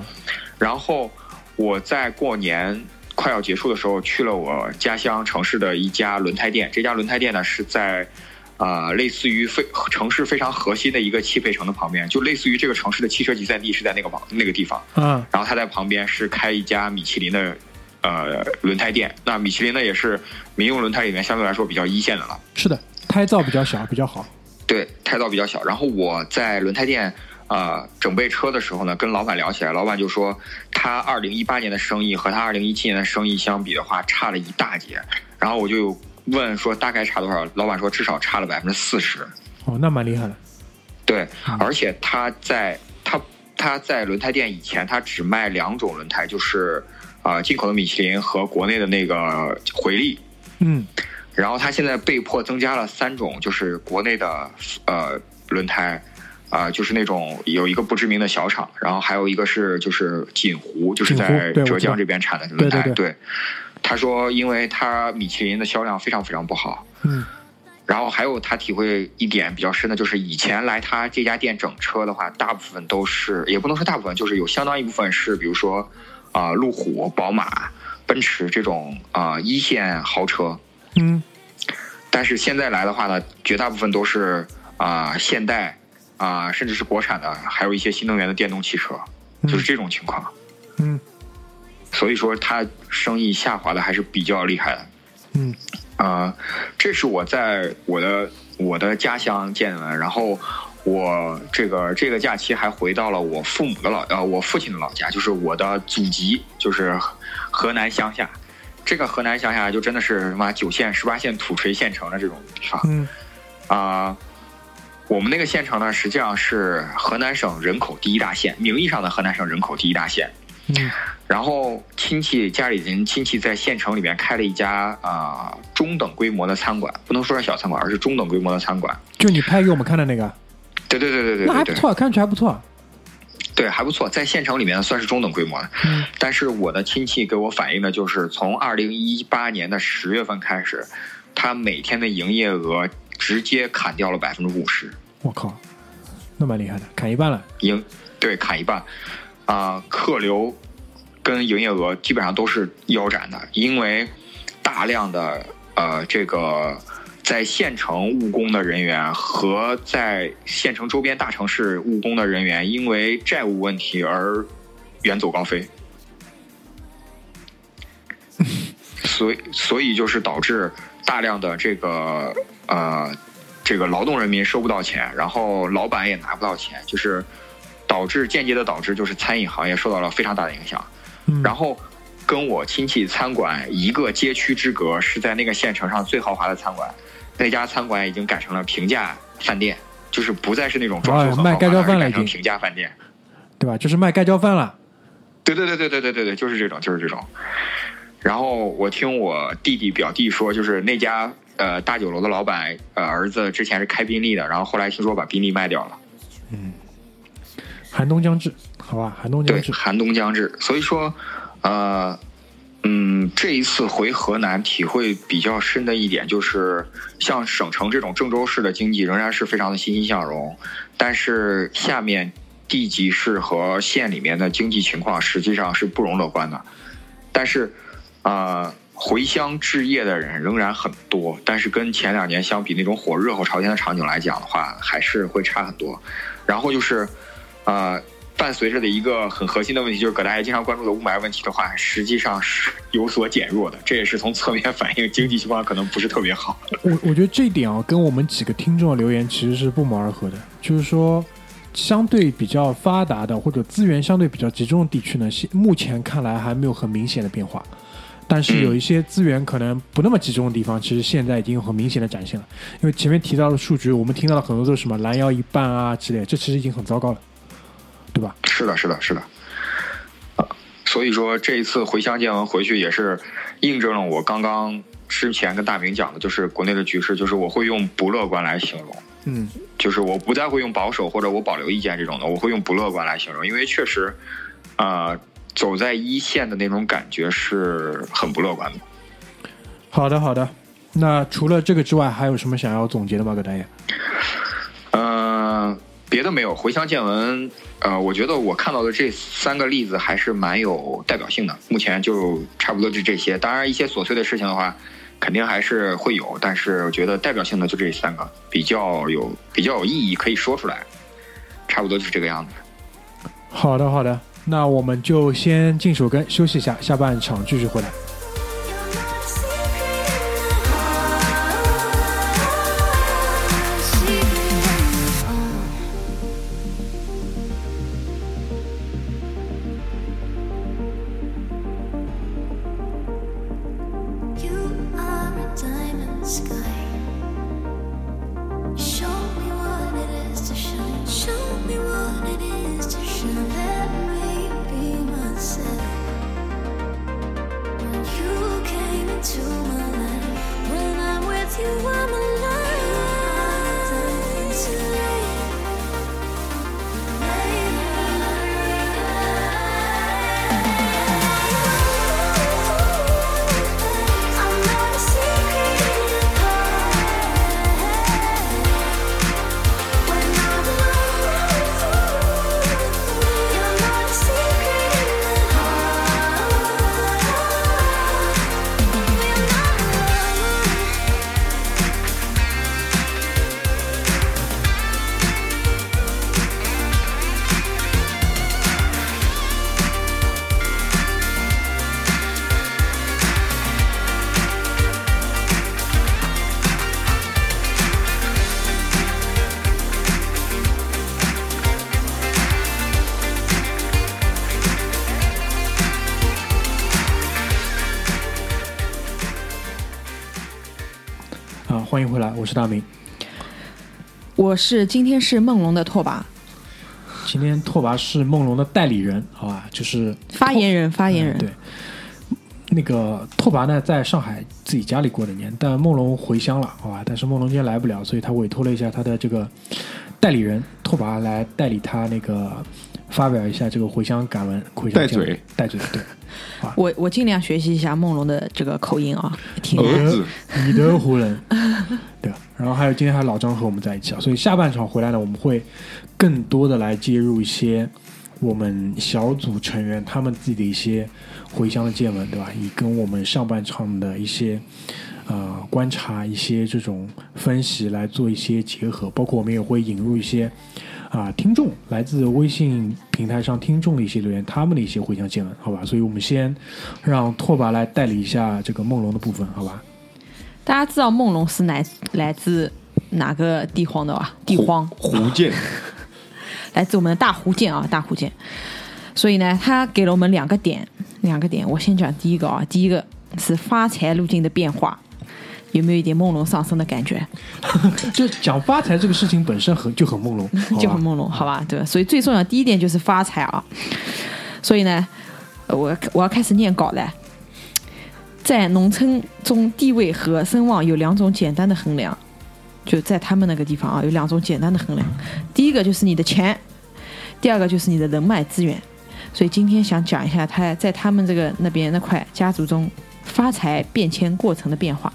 [SPEAKER 3] 然后我在过年快要结束的时候，去了我家乡城市的一家轮胎店。这家轮胎店呢是在，呃，类似于非城市非常核心的一个汽配城的旁边，就类似于这个城市的汽车集散地是在那个旁那个地方。
[SPEAKER 2] 嗯，
[SPEAKER 3] 然后他在旁边是开一家米其林的呃轮胎店。那米其林呢，也是民用轮胎里面相对来说比较一线的了。
[SPEAKER 2] 是的，胎噪比较小，比较好。
[SPEAKER 3] 对，胎噪比较小。然后我在轮胎店啊、呃整备车的时候呢，跟老板聊起来，老板就说他二零一八年的生意和他二零一七年的生意相比的话，差了一大截。然后我就问说大概差多少，老板说至少差了百分之四十。
[SPEAKER 2] 哦，那蛮厉害的。
[SPEAKER 3] 对，而且他在他他在轮胎店以前，他只卖两种轮胎，就是啊、呃进口的米其林和国内的那个回力。
[SPEAKER 2] 嗯，
[SPEAKER 3] 然后他现在被迫增加了三种，就是国内的呃轮胎，啊、就是那种有一个不知名的小厂，然后还有一个是就是锦湖，就是在浙江这边产的轮胎。
[SPEAKER 2] 对对对
[SPEAKER 3] 他说，因为他米其林的销量非常非常不好，
[SPEAKER 2] 嗯，
[SPEAKER 3] 然后还有他体会一点比较深的，就是以前来他这家店整车的话，大部分都是也不能说大部分，就是有相当一部分是，比如说啊、路虎、宝马、奔驰这种啊、一线豪车。
[SPEAKER 2] 嗯，
[SPEAKER 3] 但是现在来的话呢，绝大部分都是啊、现代啊、甚至是国产的，还有一些新能源的电动汽车，就是这种情况。
[SPEAKER 2] 嗯
[SPEAKER 3] 所以说，它生意下滑的还是比较厉害的。
[SPEAKER 2] 嗯
[SPEAKER 3] 啊、这是我在我的我的家乡见闻，然后我这个这个假期还回到了我父母的老呃我父亲的老家，就是我的祖籍，就是河南乡下。这个河南乡下就真的是什么九县十八线土锤县城的这种地方
[SPEAKER 2] 嗯
[SPEAKER 3] 啊、我们那个县城呢，实际上是河南省人口第一大县，名义上的河南省人口第一大县。
[SPEAKER 2] 嗯
[SPEAKER 3] 然后亲戚家里人亲戚在县城里面开了一家啊、中等规模的餐馆，不能说是小餐馆，而是中等规模的餐馆。
[SPEAKER 2] 就你拍给我们看的那个，
[SPEAKER 3] 对对对对对对对，
[SPEAKER 2] 那还不错，看上去还不错。
[SPEAKER 3] 对还不错，在县城里面算是中等规模的。
[SPEAKER 2] 嗯
[SPEAKER 3] 但是我的亲戚给我反映的就是，从二零一八年的十月份开始，他每天的营业额直接砍掉了百分之五十，
[SPEAKER 2] 我靠，那蛮厉害的，砍一半了。
[SPEAKER 3] 营对砍一半，啊、客流跟营业额基本上都是腰斩的，因为大量的呃这个在县城务工的人员和在县城周边大城市务工的人员，因为债务问题而远走高飞。所以，所以就是导致大量的这个呃，这个劳动人民收不到钱，然后老板也拿不到钱，就是导致间接的导致就是餐饮行业受到了非常大的影响。
[SPEAKER 2] 嗯，
[SPEAKER 3] 然后跟我亲戚餐馆一个街区之隔，是在那个县城上最豪华的餐馆，那家餐馆已经改成了平价饭店，就是不再是那种装修很好
[SPEAKER 2] 哦卖盖浇
[SPEAKER 3] 的，而是改成平价饭店。
[SPEAKER 2] 对吧？就是卖盖浇饭了。
[SPEAKER 3] 对对对对对对对对，就是这种，就是这种。然后我听我弟弟表弟说，就是那家呃大酒楼的老板呃儿子之前是开宾利的，然后后来听说把宾利卖掉了。
[SPEAKER 2] 嗯寒冬将至，好吧，寒冬将，至。
[SPEAKER 3] 寒冬将至，所以说，呃，嗯，这一次回河南体会比较深的一点就是，像省城这种郑州市的经济仍然是非常的欣欣向荣，但是下面地级市和县里面的经济情况实际上是不容乐观的，但是，呃。回乡置业的人仍然很多，但是跟前两年相比，那种火热火朝天的场景来讲的话，还是会差很多。然后就是，呃，伴随着的一个很核心的问题，就是葛大爷经常关注的雾霾问题的话，实际上是有所减弱的。这也是从侧面反映经济情况可能不是特别好。
[SPEAKER 2] 我我觉得这一点啊，跟我们几个听众的留言其实是不谋而合的。就是说，相对比较发达的或者资源相对比较集中的地区呢，现目前看来还没有很明显的变化。但是有一些资源可能不那么集中的地方，其实现在已经有很明显的展现了。因为前面提到的数据，我们听到了很多都是什么拦腰一半啊之类，这其实已经很糟糕了，对吧？
[SPEAKER 3] 是的，是的，是的。啊，所以说这一次回乡见闻回去也是印证了我刚刚之前跟大明讲的，就是国内的局势，就是我会用不乐观来形容。
[SPEAKER 2] 嗯
[SPEAKER 3] 就是我不再会用保守或者我保留意见这种的，我会用不乐观来形容，因为确实，呃，走在一线的那种感觉是很不乐观的。
[SPEAKER 2] 好的好的。那除了这个之外，还有什么想要总结的吗，葛大爷？
[SPEAKER 3] 别的没有。回乡见闻，呃，我觉得我看到的这三个例子还是蛮有代表性的。目前就差不多就这些，当然一些琐碎的事情的话，肯定还是会有，但是我觉得代表性的就这三个，比较有比较有意义，可以说出来，差不多就是这个样子。
[SPEAKER 2] 好的，好的。那我们就先进首歌休息一下，下半场继续回来。欢迎回来，我是大明。
[SPEAKER 4] 我是今天是梦龙的拓跋
[SPEAKER 2] 今天拓跋是梦龙的代理人，好吧，就是
[SPEAKER 4] 发言人，发言人。
[SPEAKER 2] 嗯对，那个拓跋呢，在上海自己家里过的年，但梦龙回乡了，好吧，但是梦龙今天来不了，所以他委托了一下他的这个代理人拓跋来代理他那个发表一下这个回乡感文，回乡见闻
[SPEAKER 5] 带嘴，
[SPEAKER 2] 带嘴，对。
[SPEAKER 4] 我我尽量学习一下梦龙的这个口音啊，挺难。
[SPEAKER 5] 儿子，
[SPEAKER 2] 你的湖人，对吧？然后还有今天还有老张和我们在一起啊，所以下半场回来呢，我们会更多的来接入一些我们小组成员他们自己的一些回乡的见闻，对吧？以跟我们上半场的一些呃观察、一些这种分析来做一些结合，包括我们也会引入一些啊、听众来自微信平台上听众的一些留言，他们的一些回乡见闻，好吧？所以我们先让拓跋来代理一下这个梦龙的部分，好吧？
[SPEAKER 4] 大家知道梦龙是来来自哪个地荒的吧？地荒，
[SPEAKER 5] 胡建，
[SPEAKER 4] 来自我们的大福建啊，大福建。所以呢，他给了我们两个点，两个点。我先讲第一个啊，第一个是发财路径的变化，有没有一点朦胧上升的感觉？
[SPEAKER 2] 就讲发财这个事情本身很就很朦胧，
[SPEAKER 4] 就很朦胧，好吧？对吧？所以最重要第一点就是发财啊。所以呢，呃我我要开始念稿了。在农村中，地位和声望有两种简单的衡量，就在他们那个地方啊，有两种简单的衡量。第一个就是你的钱，第二个就是你的人脉资源。所以今天想讲一下他在他们这个那边那块家族中发财变迁过程的变化。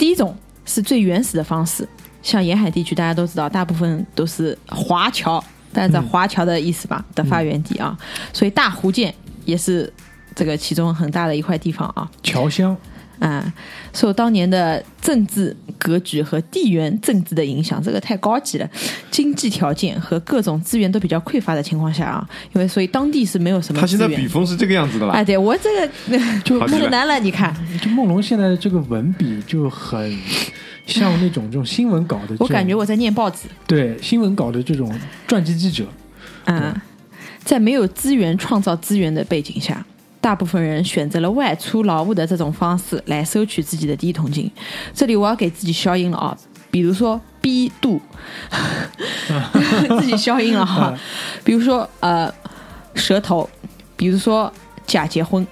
[SPEAKER 4] 第一种是最原始的方式，像沿海地区，大家都知道，大部分都是华侨，大家知道华侨的意思吧？的发源地啊，所以大湖建也是这个其中很大的一块地方啊。
[SPEAKER 2] 侨乡，
[SPEAKER 4] 啊，受当年的政治格局和地缘政治的影响，这个太高级了。经济条件和各种资源都比较匮乏的情况下啊，因为所以当地是没有什么
[SPEAKER 5] 他现在。笔锋是这个样子的啦
[SPEAKER 4] 哎，。对我这个
[SPEAKER 2] 就
[SPEAKER 5] 好极了
[SPEAKER 4] 太难了，你看，
[SPEAKER 2] 就梦龙现在的这个文笔就很像那种这种新闻稿的，
[SPEAKER 4] 我感觉我在念报纸。
[SPEAKER 2] 对新闻稿的这种传记记者，
[SPEAKER 4] 嗯，在没有资源创造资源的背景下，大部分人选择了外出劳务的这种方式来收取自己的第一桶金。这里我要给自己消音了啊，比如说 B 度，自己消音了哈。比如说呃舌头，比如说假结婚，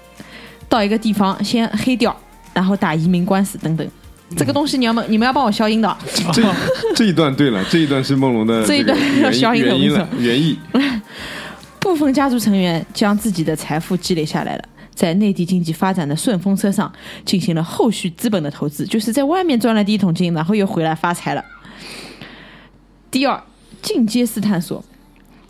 [SPEAKER 4] 到一个地方先黑掉，然后打移民官司等等。这个东西你要么你们要帮我消音的，
[SPEAKER 5] 这这一段对了，这一段是梦龙的
[SPEAKER 4] 这 一段
[SPEAKER 5] 个
[SPEAKER 4] 要消音的
[SPEAKER 5] 原因了
[SPEAKER 4] 我，
[SPEAKER 5] 原意。
[SPEAKER 4] 部分家族成员将自己的财富积累下来了，在内地经济发展的顺风车上进行了后续资本的投资，就是在外面赚了第一桶金，然后又回来发财了。第二，进阶式探索，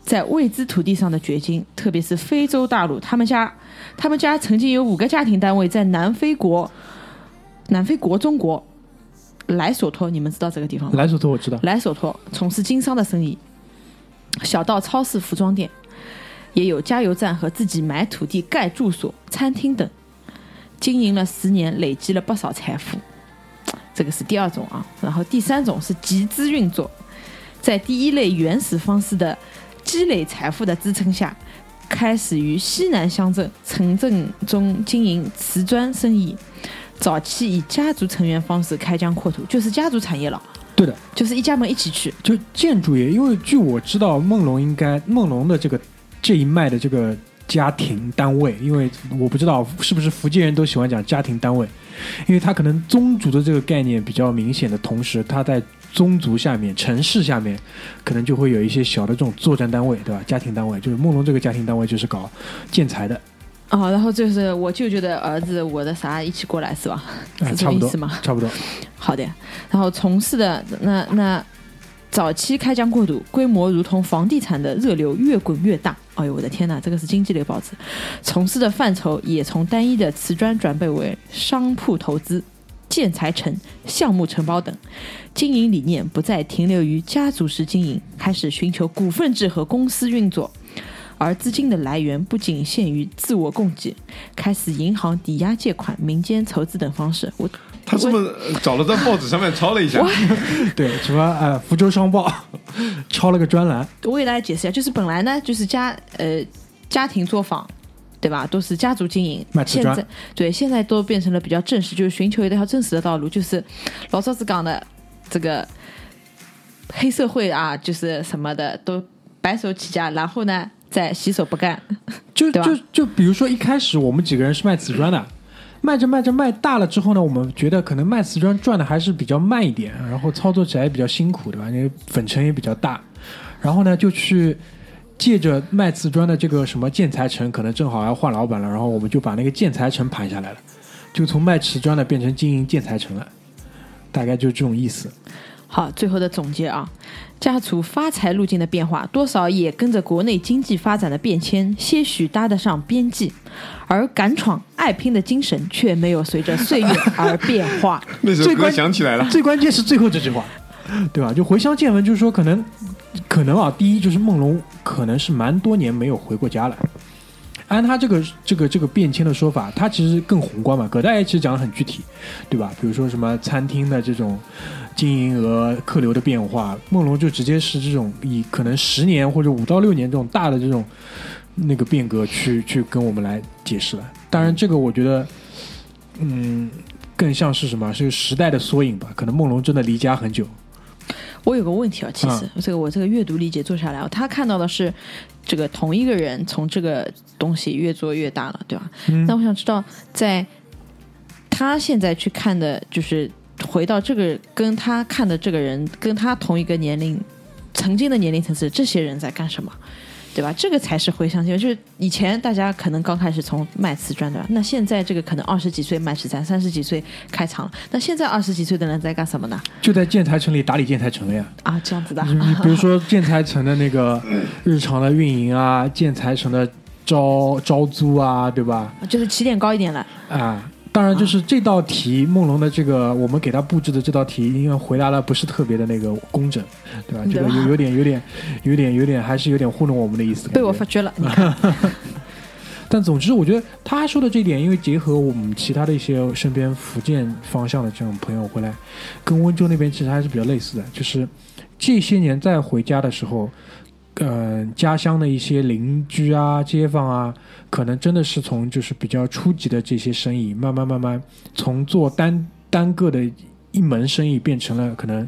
[SPEAKER 4] 在未知土地上的掘金，特别是非洲大陆，他们家他们家曾经有五个家庭单位在南非国，南非国中国莱索托，你们知道这个地方吗？
[SPEAKER 2] 莱索托我知道，
[SPEAKER 4] 莱索托从事经商的生意，小到超市、服装店，也有加油站和自己买土地盖住所、餐厅等，经营了十年，累积了不少财富。这个是第二种啊，然后第三种是集资运作，在第一类原始方式的积累财富的支撑下，开始于西南乡镇城镇中经营瓷砖生意。早期以家族成员方式开疆扩土，就是家族产业了，
[SPEAKER 2] 对的，
[SPEAKER 4] 就是一家门一起去。
[SPEAKER 2] 就建筑业，因为据我知道，梦龙应该梦龙的这个这一脉的这个家庭单位，因为我不知道是不是福建人都喜欢讲家庭单位，因为他可能宗族的这个概念比较明显的同时，他在宗族下面、城市下面，可能就会有一些小的这种作战单位，对吧？家庭单位就是梦龙这个家庭单位就是搞建材的，
[SPEAKER 4] 哦，然后就是我舅舅的儿子，我的啥一起过来是吧？
[SPEAKER 2] 哎，
[SPEAKER 4] 是这
[SPEAKER 2] 差不多
[SPEAKER 4] 个意思吗？，
[SPEAKER 2] 差不多。
[SPEAKER 4] 好的，然后从事的那那早期开疆扩土，规模如同房地产的热流越滚越大。哎呦，我的天呐，这个是经济类报纸。从事的范畴也从单一的瓷砖转变为商铺投资、建材城、项目承包等，经营理念不再停留于家族式经营，开始寻求股份制和公司运作。而资金的来源不仅限于自我供给，开始银行抵押借款、民间筹资等方式。我
[SPEAKER 5] 他是不是呃找了在报纸上面抄了一下？
[SPEAKER 2] 对，什么呃，福州商报抄了个专栏，
[SPEAKER 4] 我给大家解释一下，就是本来呢，就是家呃家庭作坊，对吧？都是家族经营
[SPEAKER 2] 卖，瓷砖
[SPEAKER 4] 现在对现在都变成了比较正式，就是寻求一条正式的道路，就是老早子讲的这个黑社会啊，就是什么的都白手起家，然后呢再洗手不干。
[SPEAKER 2] 就就就比如说一开始我们几个人是卖瓷砖的，卖着卖着卖大了之后呢，我们觉得可能卖瓷砖赚的还是比较慢一点，然后操作起来也比较辛苦，对吧？因为粉尘也比较大，然后呢就去借着卖瓷砖的这个什么建材城，可能正好要换老板了，然后我们就把那个建材城盘下来了，就从卖瓷砖的变成经营建材城了，大概就是这种意思。
[SPEAKER 4] 好，最后的总结啊，家族发财路径的变化，多少也跟着国内经济发展的变迁，些许搭得上边际，而敢闯爱拼的精神却没有随着岁月而变化。
[SPEAKER 5] 那首歌
[SPEAKER 2] 最关
[SPEAKER 5] 想起来了，
[SPEAKER 2] 最关键是最后这句话，对吧？就回乡见闻，就是说可能可能啊，第一就是梦龙可能是蛮多年没有回过家了。按他这个这个这个变迁的说法，他其实更宏观嘛。葛大爷其实讲的很具体，对吧？比如说什么餐厅的这种经营额、客流的变化，梦龙就直接是这种以可能十年或者五到六年这种大的这种那个变革去去跟我们来解释了。当然，这个我觉得，嗯，更像是什么？是时代的缩影吧。可能梦龙真的离家很久，
[SPEAKER 4] 我有个问题啊，其实、这个我这个阅读理解做下来，他看到的是这个同一个人从这个东西越做越大了，对吧？
[SPEAKER 2] 嗯
[SPEAKER 4] 那我想知道，在他现在去看的，就是回到这个跟他看的这个人，跟他同一个年龄、曾经的年龄层次，这些人在干什么？对吧？这个才是回想起来，就是以前大家可能刚开始从卖瓷砖对吧？那现在这个可能二十几岁卖瓷砖，三十几岁开厂了。那现在二十几岁的人在干什么呢？
[SPEAKER 2] 就在建材城里打理建材城了呀。
[SPEAKER 4] 啊，这样子的。
[SPEAKER 2] 你你比如说建材城的那个日常的运营啊，建材城的招招租啊，对吧？
[SPEAKER 4] 就是起点高一点了。
[SPEAKER 2] 啊，当然就是这道题，梦龙的这个我们给他布置的这道题，因为回答的不是特别的那个工整，对吧？这个有有点有点有点有点还是有点糊弄我们的意思。
[SPEAKER 4] 被我发觉了，你看，
[SPEAKER 2] 但总之，我觉得他说的这一点，因为结合我们其他的一些身边福建方向的这种朋友回来，跟温州那边其实还是比较类似的，就是这些年在回家的时候，呃，家乡的一些邻居啊、街坊啊，可能真的是从就是比较初级的这些生意，慢慢慢慢从做单单个的一门生意，变成了可能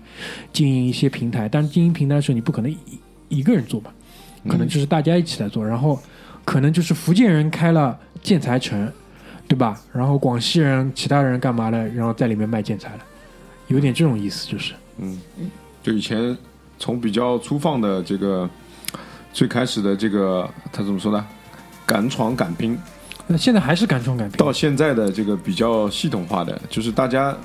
[SPEAKER 2] 经营一些平台。但是经营平台的时候，你不可能一一个人做嘛，可能就是大家一起来做，然后。可能就是福建人开了建材城，对吧？然后广西人、其他人干嘛的？然后在里面卖建材了，有点这种意思，就是
[SPEAKER 5] 嗯，就以前从比较粗放的这个最开始的这个他怎么说呢？敢闯敢拼，
[SPEAKER 2] 那现在还是敢闯敢拼
[SPEAKER 5] 到现在的这个比较系统化的，就是大家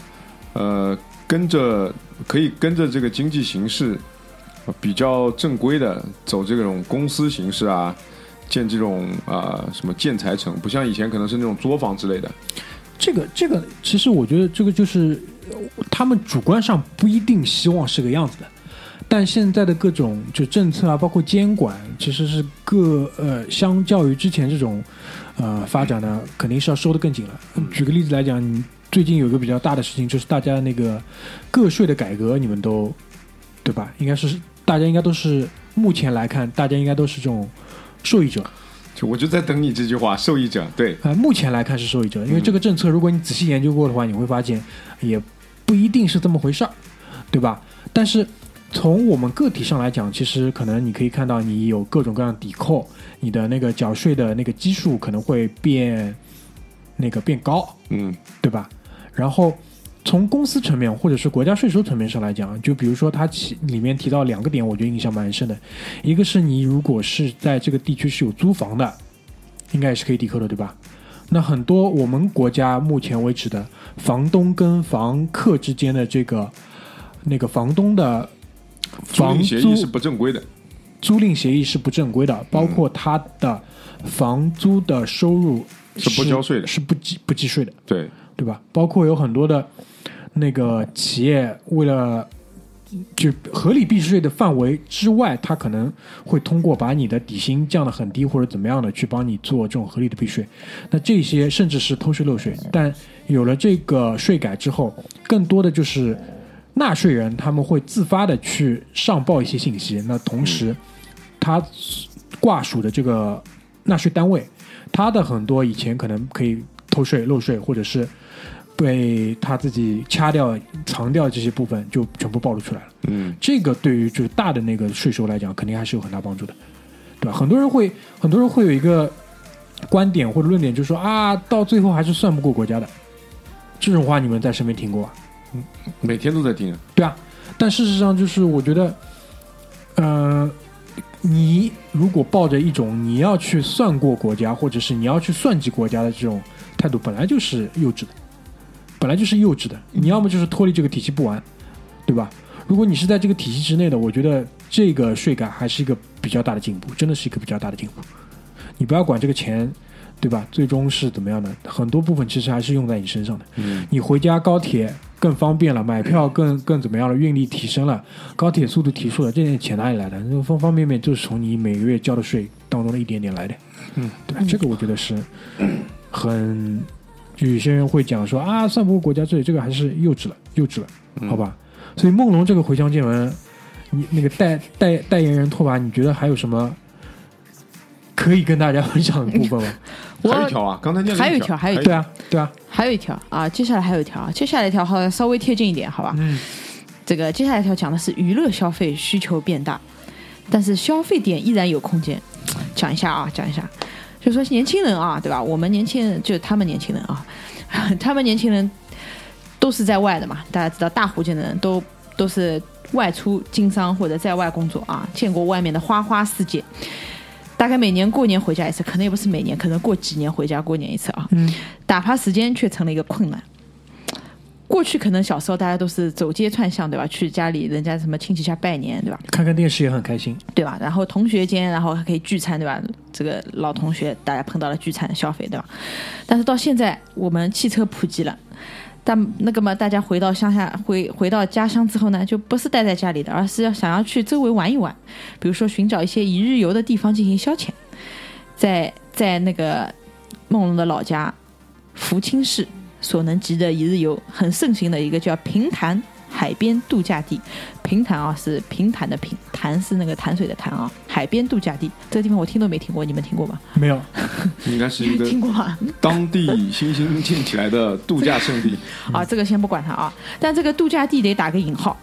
[SPEAKER 5] 呃跟着可以跟着这个经济形势呃比较正规的走这种公司形式啊，建这种啊、什么建材城，不像以前可能是那种作坊之类的。
[SPEAKER 2] 这个这个，其实我觉得这个就是呃他们主观上不一定希望是个样子的，但现在的各种就政策啊，包括监管，其实是各呃，相较于之前这种呃发展呢，肯定是要收得更紧了。举个例子来讲，你最近有个比较大的事情，就是大家那个个税的改革，你们都对吧？应该是大家应该都是目前来看，大家应该都是这种受益者。
[SPEAKER 5] 就我就在等你这句话，受益者对，
[SPEAKER 2] 呃，目前来看是受益者，因为这个政策，如果你仔细研究过的话，你会发现也不一定是这么回事儿，对吧？但是从我们个体上来讲，其实可能你可以看到，你有各种各样的抵扣，你的那个缴税的那个基数可能会变那个变高，
[SPEAKER 5] 嗯
[SPEAKER 2] 对吧？然后从公司层面或者是国家税收层面上来讲，就比如说它其里面提到两个点，我觉得印象蛮深的。一个是你如果是在这个地区是有租房的，应该也是可以抵扣的，对吧？那很多我们国家目前为止的房东跟房客之间的这个那个房东的
[SPEAKER 5] 租
[SPEAKER 2] 房租
[SPEAKER 5] 赁协议是不正规的，
[SPEAKER 2] 租赁协议是不正规的，包括他的房租的收入
[SPEAKER 5] 是不交税的
[SPEAKER 2] 是不计不计税的。
[SPEAKER 5] 对，
[SPEAKER 2] 对吧？包括有很多的那个企业为了就合理避税的范围之外，他可能会通过把你的底薪降得很低或者怎么样的去帮你做这种合理的避税。那这些甚至是偷税漏税。但有了这个税改之后，更多的就是纳税人他们会自发的去上报一些信息。那同时，他挂属的这个纳税单位，他的很多以前可能可以偷税漏税，或者是被他自己掐掉、藏掉这些部分，就全部暴露出来了。
[SPEAKER 5] 嗯
[SPEAKER 2] 这个对于就是大的那个税收来讲，肯定还是有很大帮助的，对吧？很多人会很多人会有一个观点或者论点，就是说啊，到最后还是算不过国家的。这种话你们在身边听过吧？
[SPEAKER 5] 每天都在听，
[SPEAKER 2] 对啊，但事实上就是我觉得，呃，你如果抱着一种你要去算过国家，或者是你要去算计国家的这种态度，本来就是幼稚的，本来就是幼稚的。你要么就是脱离这个体系不玩，对吧？如果你是在这个体系之内的，我觉得这个税改还是一个比较大的进步，真的是一个比较大的进步。你不要管这个钱，对吧？最终是怎么样的，很多部分其实还是用在你身上的。
[SPEAKER 5] 嗯
[SPEAKER 2] 你回家高铁更方便了，买票更更怎么样了？运力提升了，高铁速度提速了，这点钱哪里来的？那方方面面就是从你每个月交的税当中的一点点来的。
[SPEAKER 5] 嗯，
[SPEAKER 2] 对吧？这个我觉得是很，就有些人会讲说啊，算不过国家税，这个还是幼稚了，幼稚了，
[SPEAKER 5] 嗯
[SPEAKER 2] 好吧？所以梦龙这个回乡见闻，你那个代代代言人拓跋，你觉得还有什么可以跟大家分享的部分吗？
[SPEAKER 4] 我
[SPEAKER 5] 还有一条啊，刚才念
[SPEAKER 4] 还有一条还有一
[SPEAKER 2] 对啊，对啊，
[SPEAKER 4] 还有一条啊，接下来还有一条，接下来一条好像稍微贴近一点，好吧？
[SPEAKER 2] 嗯，
[SPEAKER 4] 这个接下来一条讲的是娱乐消费需求变大，但是消费点依然有空间。讲一下啊，讲一下，就说年轻人啊，对吧？我们年轻人就他们年轻人啊，他们年轻人都是在外的嘛，大家知道大户界的人都都是外出经商或者在外工作啊，见过外面的花花世界。大概每年过年回家一次，可能也不是每年，可能过几年回家过年一次啊。
[SPEAKER 2] 嗯，
[SPEAKER 4] 打发时间却成了一个困难。过去可能小时候大家都是走街串巷，对吧？去家里人家什么亲戚家拜年，对吧？
[SPEAKER 2] 看看电视也很开心。
[SPEAKER 4] 对吧？然后同学间，然后还可以聚餐，对吧？这个老同学大家碰到了聚餐消费，对吧？但是到现在我们汽车普及了，但那个嘛，大家回到乡下，回回到家乡之后呢，就不是待在家里的，而是要想要去周围玩一玩，比如说寻找一些一日游的地方进行消遣。在在那个梦龙的老家福清市所能及的一日游很盛行的一个叫平潭海边度假地。平潭啊是平潭的平，潭是那个潭水的潭啊。海边度假地这个地方我听都没听过，你们听过吗？
[SPEAKER 2] 没有，
[SPEAKER 5] 应该是一个
[SPEAKER 4] 听过啊。
[SPEAKER 5] 当地新兴建起来的度假胜地。
[SPEAKER 4] 啊，这个先不管它啊，但这个度假地得打个引号。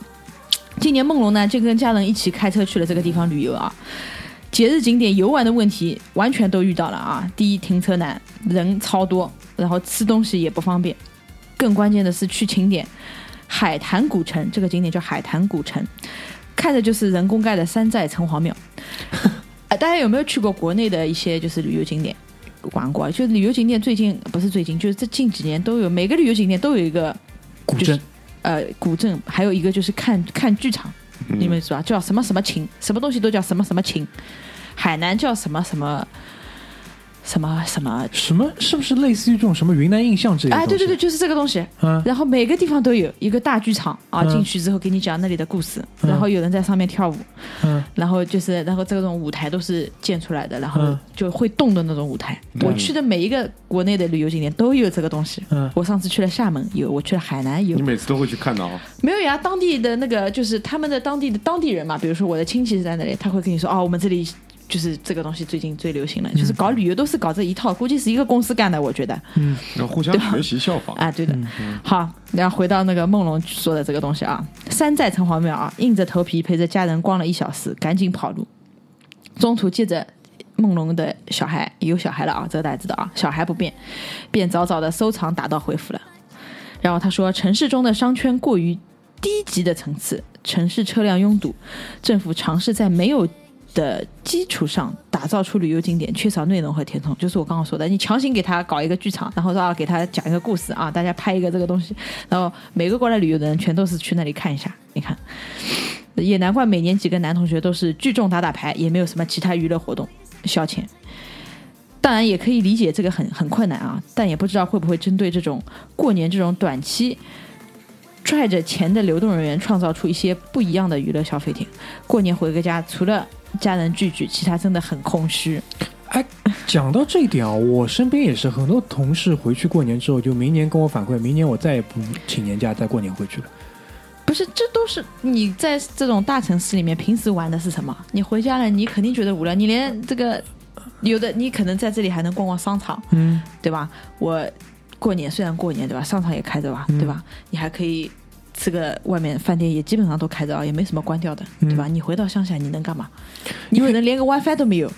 [SPEAKER 4] 今年梦龙呢就跟家人一起开车去了这个地方旅游啊。节日景点游玩的问题完全都遇到了啊！第一，停车难，人超多，然后吃东西也不方便，更关键的是去景点海坛古城，这个景点叫海坛古城，看着就是人工盖的山寨城隍庙。呃，大家有没有去过国内的一些就是旅游景点玩过？就旅游景点最近不是最近，就是这近几年都有，每个旅游景点都有一个
[SPEAKER 2] 古
[SPEAKER 4] 就是
[SPEAKER 2] 镇
[SPEAKER 4] 呃古镇，还有一个就是看看剧场，你们知道叫什么什么情，什么东西都叫什么什么情。海南叫什么什么什么什么，
[SPEAKER 2] 什么是不是类似于这种什么云南印象之类的？
[SPEAKER 4] 哎，对对对，，就是这个东西。
[SPEAKER 2] 嗯
[SPEAKER 4] 然后每个地方都有一个大剧场啊，
[SPEAKER 2] 嗯
[SPEAKER 4] 进去之后给你讲那里的故事，
[SPEAKER 2] 嗯
[SPEAKER 4] 然后有人在上面跳舞，
[SPEAKER 2] 嗯
[SPEAKER 4] 然后就是，然后这种舞台都是建出来的，然后
[SPEAKER 2] 嗯
[SPEAKER 4] 就会动的那种舞台。
[SPEAKER 5] 对
[SPEAKER 4] 我去的每一个国内的旅游景点都有这个东西。
[SPEAKER 2] 嗯
[SPEAKER 4] 我上次去了厦门有，我去了海南有
[SPEAKER 5] 你，每次都会去看的哦。
[SPEAKER 4] 没有呀？当地的那个就是他们的当地的当地人嘛，比如说我的亲戚是在那里，他会跟你说哦，我们这里。就是这个东西最近最流行了，就是搞旅游都是搞这一套，估计是一个公司干的，我觉得。
[SPEAKER 5] 嗯，要互相学习效仿。
[SPEAKER 4] 啊，对的。好，然后回到那个梦龙说的这个东西啊，山寨城隍庙啊，硬着头皮陪着家人逛了一小时，赶紧跑路。中途借着梦龙的小孩有小孩了啊，这个大家知道啊，小孩不便，便早早的收藏打道回府了。然后他说，城市中的商圈过于低级的层次，城市车辆拥堵，政府尝试在没有的基础上打造出旅游景点，缺少内容和填充，就是我刚刚说的，你强行给他搞一个剧场，然后说啊给他讲一个故事啊，大家拍一个这个东西，然后每个过来旅游的人全都是去那里看一下，你看，也难怪每年几个男同学都是聚众打打牌，也没有什么其他娱乐活动消遣。当然也可以理解这个很很困难啊，但也不知道会不会针对这种过年这种短期拽着钱的流动人员，创造出一些不一样的娱乐消费点。过年回个家，除了家人聚聚，其他真的很空虚。
[SPEAKER 2] 哎，讲到这一点啊，我身边也是很多同事回去过年之后，就明年跟我反馈，明年我再也不请年假再过年回去了。
[SPEAKER 4] 不是，这都是你在这种大城市里面平时玩的是什么？你回家了，你肯定觉得无聊，你连这个有的你可能在这里还能逛逛商场，
[SPEAKER 2] 嗯，
[SPEAKER 4] 对吧？我过年虽然过年对吧，商场也开着吧，对吧？你还可以吃个外面饭店也基本上都开着啊，也没什么关掉的，对吧？你回到乡下你能干嘛？你可能连个 WiFi 都没有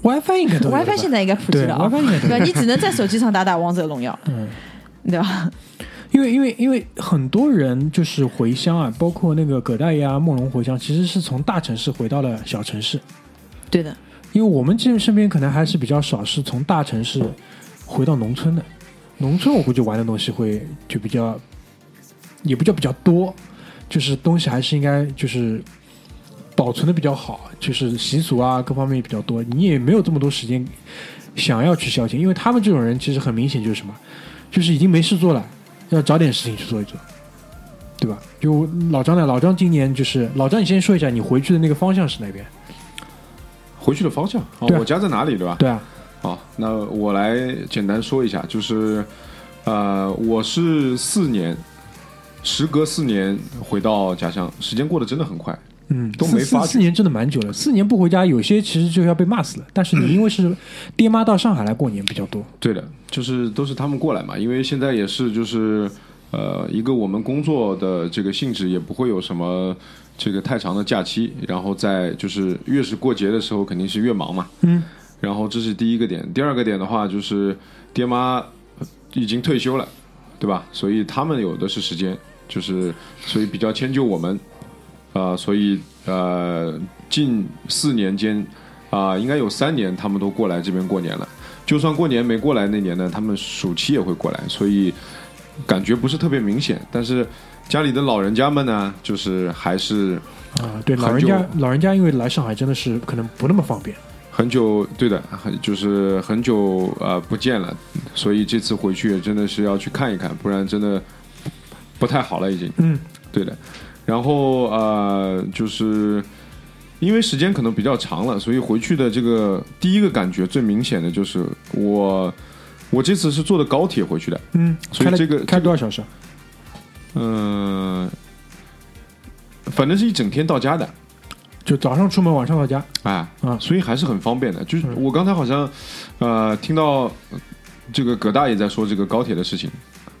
[SPEAKER 2] WiFi 应该
[SPEAKER 4] ，WiFi 现在应该普及了啊
[SPEAKER 2] ，WiFi 应该
[SPEAKER 4] 对吧？你只能在手机上打打王者荣耀，
[SPEAKER 2] 嗯，
[SPEAKER 4] 对吧？
[SPEAKER 2] 因为因为因为很多人就是回乡啊，包括那个葛大爷啊、梦龙回乡，其实是从大城市回到了小城市。
[SPEAKER 4] 对的，
[SPEAKER 2] 因为我们这身边可能还是比较少，是从大城市回到农村的。农村我估计玩的东西会就比较，也不叫比较多，就是东西还是应该就是保存的比较好，就是习俗啊各方面也比较多。你也没有这么多时间想要去消遣，因为他们这种人其实很明显就是什么，就是已经没事做了，要找点事情去做一做，对吧？就老张呢，老张今年就是老张，你先说一下你回去的那个方向是哪边？
[SPEAKER 5] 回去的方向我家在哪里，对吧？
[SPEAKER 2] 对啊，
[SPEAKER 5] 好，那我来简单说一下，就是呃，我是四年，时隔四年回到家乡，时间过得真的很快。
[SPEAKER 2] 嗯，
[SPEAKER 5] 都没发
[SPEAKER 2] 四年真的蛮久了，四年不回家，有些其实就要被骂死了。但是你因为是爹妈到上海来过年比较多，
[SPEAKER 5] 对的，就是都是他们过来嘛，因为现在也是就是呃，一个我们工作的这个性质也不会有什么这个太长的假期，然后在就是越是过节的时候肯定是越忙嘛，
[SPEAKER 2] 嗯，
[SPEAKER 5] 然后这是第一个点，第二个点的话就是爹妈已经退休了，对吧？所以他们有的是时间，就是所以比较迁就我们，啊、所以呃近四年间啊、应该有三年他们都过来这边过年了。就算过年没过来那年呢，他们暑期也会过来，所以感觉不是特别明显。但是家里的老人家们呢，就是还是
[SPEAKER 2] 啊，对，老人家老人家因为来上海真的是可能不那么方便，
[SPEAKER 5] 很久对的，很就是很久呃不见了，所以这次回去真的是要去看一看，不然真的不太好了已经。
[SPEAKER 2] 嗯，
[SPEAKER 5] 对的。然后呃，就是因为时间可能比较长了，所以回去的这个第一个感觉最明显的就是我我这次是坐的高铁回去的，
[SPEAKER 2] 嗯，
[SPEAKER 5] 所以这个
[SPEAKER 2] 开多少小时？
[SPEAKER 5] 嗯、反正是一整天到家的。
[SPEAKER 2] 就早上出门，晚上到家。
[SPEAKER 5] 啊
[SPEAKER 2] 啊
[SPEAKER 5] 所以还是很方便的。就是
[SPEAKER 2] 嗯
[SPEAKER 5] 我刚才好像呃听到呃这个葛大爷在说这个高铁的事情，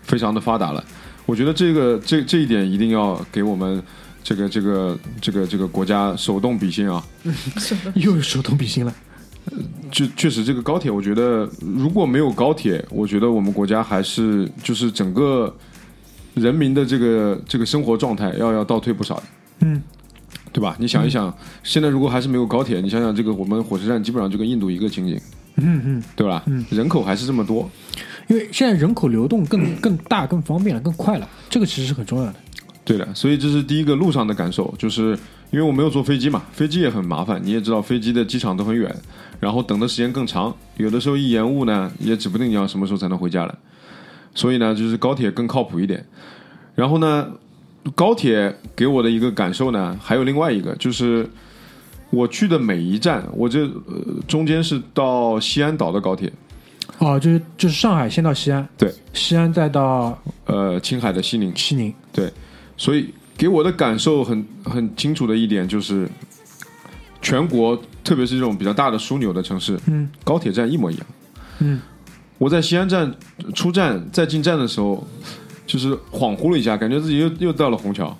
[SPEAKER 5] 非常的发达了。我觉得这个这这一点一定要给我们这个这个这个这个国家手动比心啊！
[SPEAKER 2] 又有手动比心了。
[SPEAKER 5] 就确实这个高铁，我觉得如果没有高铁，我觉得我们国家还是就是整个人民的这个这个生活状态要要倒退不少的。
[SPEAKER 2] 嗯，
[SPEAKER 5] 对吧？你想一想，现在如果还是没有高铁，你想想这个我们火车站基本上就跟印度一个情景，
[SPEAKER 2] 嗯嗯，
[SPEAKER 5] 对吧？
[SPEAKER 2] 嗯
[SPEAKER 5] 人口还是这么多，
[SPEAKER 2] 因为现在人口流动更更大、更方便了、更快了，这个其实是很重要的。
[SPEAKER 5] 对的。所以这是第一个路上的感受，就是因为我没有坐飞机嘛，飞机也很麻烦，你也知道飞机的机场都很远，然后等的时间更长，有的时候一延误呢，也指不定你要什么时候才能回家了。所以呢，就是高铁更靠谱一点。然后呢，高铁给我的一个感受呢，还有另外一个，就是我去的每一站，我这、呃、中间是到西安岛的高铁，
[SPEAKER 2] 哦，就是就是上海先到西安，
[SPEAKER 5] 对，
[SPEAKER 2] 西安再到
[SPEAKER 5] 呃，青海的西宁，
[SPEAKER 2] 西宁，
[SPEAKER 5] 对，所以给我的感受很很清楚的一点就是，全国特别是这种比较大的枢纽的城市，
[SPEAKER 2] 嗯，
[SPEAKER 5] 高铁站一模一样。
[SPEAKER 2] 嗯，
[SPEAKER 5] 我在西安站出站再进站的时候，就是恍惚了一下，感觉自己又又到了虹桥。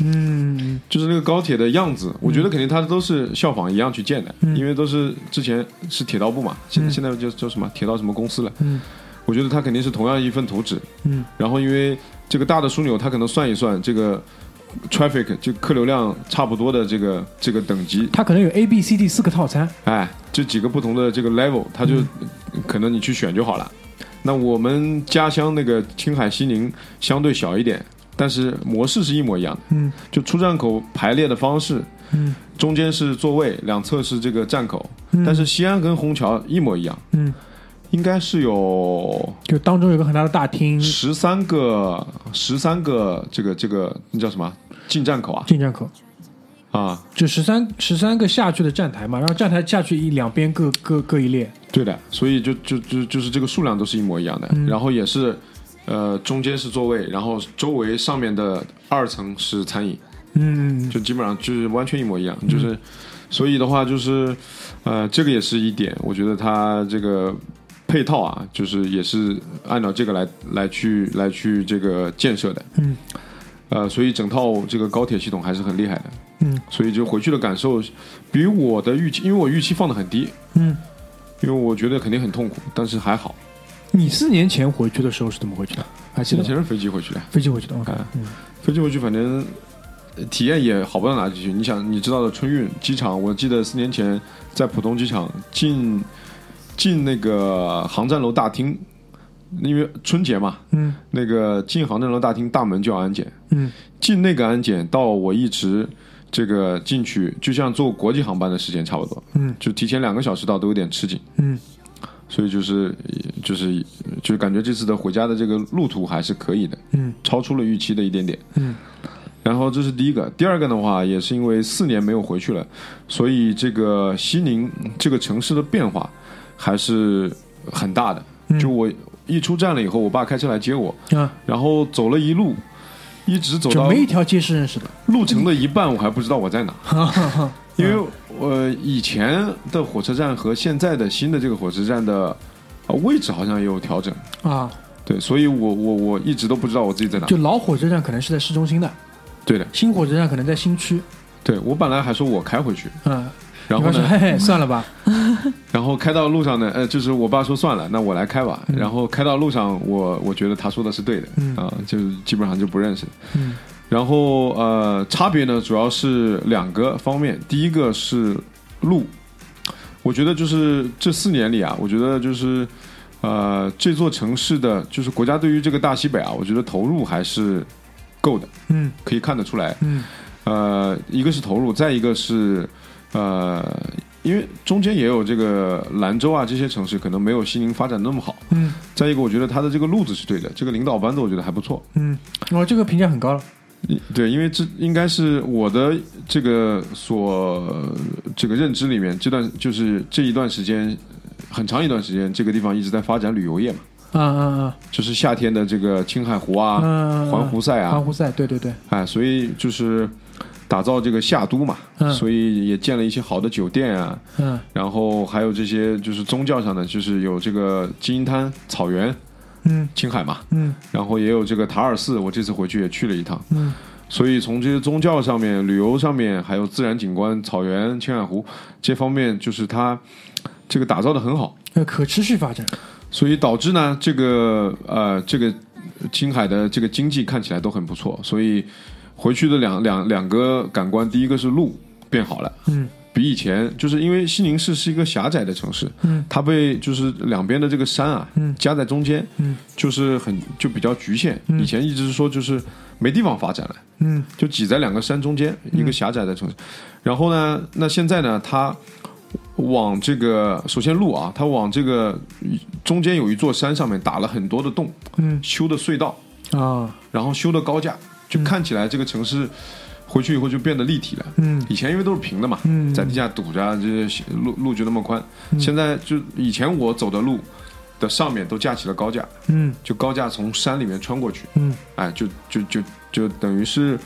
[SPEAKER 2] 嗯。
[SPEAKER 5] 就是那个高铁的样子，我觉得肯定它都是效仿一样去建的，
[SPEAKER 2] 嗯。
[SPEAKER 5] 因为都是之前是铁道部嘛，现在、现在叫叫什么铁道什么公司了。
[SPEAKER 2] 嗯。
[SPEAKER 5] 我觉得它肯定是同样一份图纸，
[SPEAKER 2] 嗯。
[SPEAKER 5] 然后因为这个大的枢纽，它可能算一算这个 traffic 就客流量差不多的这个这个等级，
[SPEAKER 2] 它可能有 A、B、C、D 四个套餐，
[SPEAKER 5] 哎，这几个不同的这个 level，它就、可能你去选就好了。那我们家乡那个青海西宁相对小一点，但是模式是一模一样的，
[SPEAKER 2] 嗯。
[SPEAKER 5] 就出站口排列的方式，
[SPEAKER 2] 嗯。
[SPEAKER 5] 中间是座位，两侧是这个站口，
[SPEAKER 2] 嗯。
[SPEAKER 5] 但是西安跟虹桥一模一样，
[SPEAKER 2] 嗯，
[SPEAKER 5] 应该是有
[SPEAKER 2] 就当中有个很大的大厅，
[SPEAKER 5] 十三个十三个这个这个那叫什么？进站口啊？
[SPEAKER 2] 进站口，
[SPEAKER 5] 啊，
[SPEAKER 2] 就十三十三个下去的站台嘛，然后站台下去一两边各各各一列，
[SPEAKER 5] 对的，所以就就就就是这个数量都是一模一样的，
[SPEAKER 2] 嗯。
[SPEAKER 5] 然后也是呃中间是座位，然后周围上面的二层是餐饮，
[SPEAKER 2] 嗯
[SPEAKER 5] 就基本上就是完全一模一样，就是所以的话就是呃这个也是一点，我觉得它这个。配套啊，就是也是按照这个来来去来去这个建设的，
[SPEAKER 2] 嗯
[SPEAKER 5] 呃，所以整套这个高铁系统还是很厉害的，
[SPEAKER 2] 嗯
[SPEAKER 5] 所以就回去的感受比我的预期，因为我预期放的很低，
[SPEAKER 2] 嗯。
[SPEAKER 5] 因为我觉得肯定很痛苦，但是还好。
[SPEAKER 2] 你四年前回去的时候是怎么回去的？还记得
[SPEAKER 5] 以前是飞机回去的，
[SPEAKER 2] 飞机回去的，OK，
[SPEAKER 5] 啊
[SPEAKER 2] 嗯。
[SPEAKER 5] 飞机回去反正呃体验也好不到哪里去。你想，你知道的春运机场，我记得四年前在浦东机场进进那个航站楼大厅，因为春节嘛，
[SPEAKER 2] 嗯。
[SPEAKER 5] 那个进航站楼大厅大门就要安检，
[SPEAKER 2] 嗯。
[SPEAKER 5] 进那个安检到我一直这个进去，就像坐国际航班的时间差不多，
[SPEAKER 2] 嗯。
[SPEAKER 5] 就提前两个小时到都有点吃紧。
[SPEAKER 2] 嗯
[SPEAKER 5] 所以就是就是就是感觉这次的回家的这个路途还是可以的，
[SPEAKER 2] 嗯
[SPEAKER 5] 超出了预期的一点点。
[SPEAKER 2] 嗯
[SPEAKER 5] 然后这是第一个，第二个的话，也是因为四年没有回去了，所以这个西宁这个城市的变化还是很大的。
[SPEAKER 2] 嗯
[SPEAKER 5] 就我一出站了以后，我爸开车来接我，
[SPEAKER 2] 啊，
[SPEAKER 5] 然后走了一路，一直走
[SPEAKER 2] 就
[SPEAKER 5] 到
[SPEAKER 2] 每一条街是认识的，
[SPEAKER 5] 路程的一半，我还不知道我在哪。因为呃以前的火车站和现在的新的这个火车站的呃位置好像也有调整，
[SPEAKER 2] 啊，
[SPEAKER 5] 对，所以我我我一直都不知道我自己在哪。
[SPEAKER 2] 就老火车站可能是在市中心的，
[SPEAKER 5] 对的，
[SPEAKER 2] 新火车站可能在新区，
[SPEAKER 5] 对我本来还说我开回去，
[SPEAKER 2] 嗯，
[SPEAKER 5] 然后
[SPEAKER 2] 说嘿嘿，算了吧，
[SPEAKER 5] 然后开到路上呢，呃，就是我爸说算了，那我来开吧。然后开到路上，我我觉得他说的是对的，
[SPEAKER 2] 嗯。
[SPEAKER 5] 啊，就是基本上就不认识。
[SPEAKER 2] 嗯
[SPEAKER 5] 然后呃，差别呢主要是两个方面，第一个是路，我觉得就是这四年里啊，我觉得就是呃这座城市的就是国家对于这个大西北啊，我觉得投入还是够的，
[SPEAKER 2] 嗯。
[SPEAKER 5] 可以看得出来。
[SPEAKER 2] 嗯。
[SPEAKER 5] 呃，一个是投入，再一个是呃，因为中间也有这个兰州啊这些城市可能没有西宁发展那么好，
[SPEAKER 2] 嗯。
[SPEAKER 5] 再一个我觉得他的这个路子是对的，这个领导班子我觉得还不错。
[SPEAKER 2] 嗯，哦，这个评价很高了，
[SPEAKER 5] 对，因为这应该是我的这个所这个认知里面，这段就是这一段时间很长一段时间，这个地方一直在发展旅游业嘛，
[SPEAKER 2] 啊啊啊，
[SPEAKER 5] 就是夏天的这个青海湖啊、
[SPEAKER 2] 嗯，
[SPEAKER 5] 环湖赛啊，
[SPEAKER 2] 环湖赛，对对对，
[SPEAKER 5] 哎，所以就是打造这个夏都嘛，
[SPEAKER 2] 嗯
[SPEAKER 5] 所以也建了一些好的酒店啊，
[SPEAKER 2] 嗯
[SPEAKER 5] 然后还有这些就是宗教上的，就是有这个金银滩草原、
[SPEAKER 2] 嗯。
[SPEAKER 5] 青海嘛，
[SPEAKER 2] 嗯。
[SPEAKER 5] 然后也有这个塔尔寺，我这次回去也去了一趟。
[SPEAKER 2] 嗯。
[SPEAKER 5] 所以从这些宗教上面、旅游上面，还有自然景观、草原、青海湖这方面，就是它这个打造的很好，
[SPEAKER 2] 呃，可持续发展，
[SPEAKER 5] 所以导致呢，这个呃，这个青海的这个经济看起来都很不错。所以回去的两两两个感官，第一个是路变好了，
[SPEAKER 2] 嗯
[SPEAKER 5] 比以前，就是因为西宁市是一个狭窄的城市，
[SPEAKER 2] 嗯。
[SPEAKER 5] 它被就是两边的这个山啊，
[SPEAKER 2] 嗯
[SPEAKER 5] 夹在中间，
[SPEAKER 2] 嗯。
[SPEAKER 5] 就是很就比较局限。
[SPEAKER 2] 嗯。
[SPEAKER 5] 以前一直是说就是没地方发展了，
[SPEAKER 2] 嗯。
[SPEAKER 5] 就挤在两个山中间，一个狭窄的城市。然后呢，那现在呢，它往这个首先路啊，它往这个中间有一座山上面打了很多的洞，
[SPEAKER 2] 嗯。
[SPEAKER 5] 修的隧道，
[SPEAKER 2] 啊。
[SPEAKER 5] 然后修的高架，就看起来这个城市回去以后就变得立体了。
[SPEAKER 2] 嗯。
[SPEAKER 5] 以前因为都是平的嘛，
[SPEAKER 2] 嗯。
[SPEAKER 5] 在地下堵着啊，这些路路就那么宽。现在就以前我走的路的上面都架起了高架，
[SPEAKER 2] 嗯。
[SPEAKER 5] 就高架从山里面穿过去，
[SPEAKER 2] 嗯。
[SPEAKER 5] 哎，就就就就等于是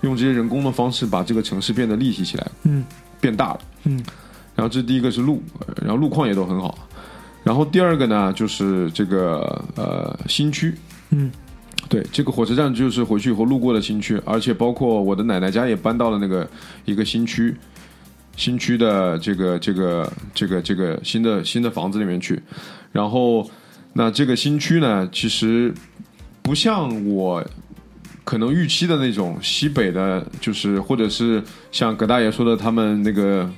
[SPEAKER 5] 用这些人工的方式把这个城市变得立体起来，
[SPEAKER 2] 嗯。
[SPEAKER 5] 变大了。
[SPEAKER 2] 嗯。
[SPEAKER 5] 然后这第一个是路，呃然后路况也都很好。然后第二个呢，就是这个呃新区，
[SPEAKER 2] 嗯
[SPEAKER 5] 对，这个火车站就是回去以后路过的新区，而且包括我的奶奶家也搬到了那个一个新区，新区的这个这个这个这个新的新的房子里面去。然后，那这个新区呢，其实不像我可能预期的那种西北的，就是或者是像葛大爷说的，他们那个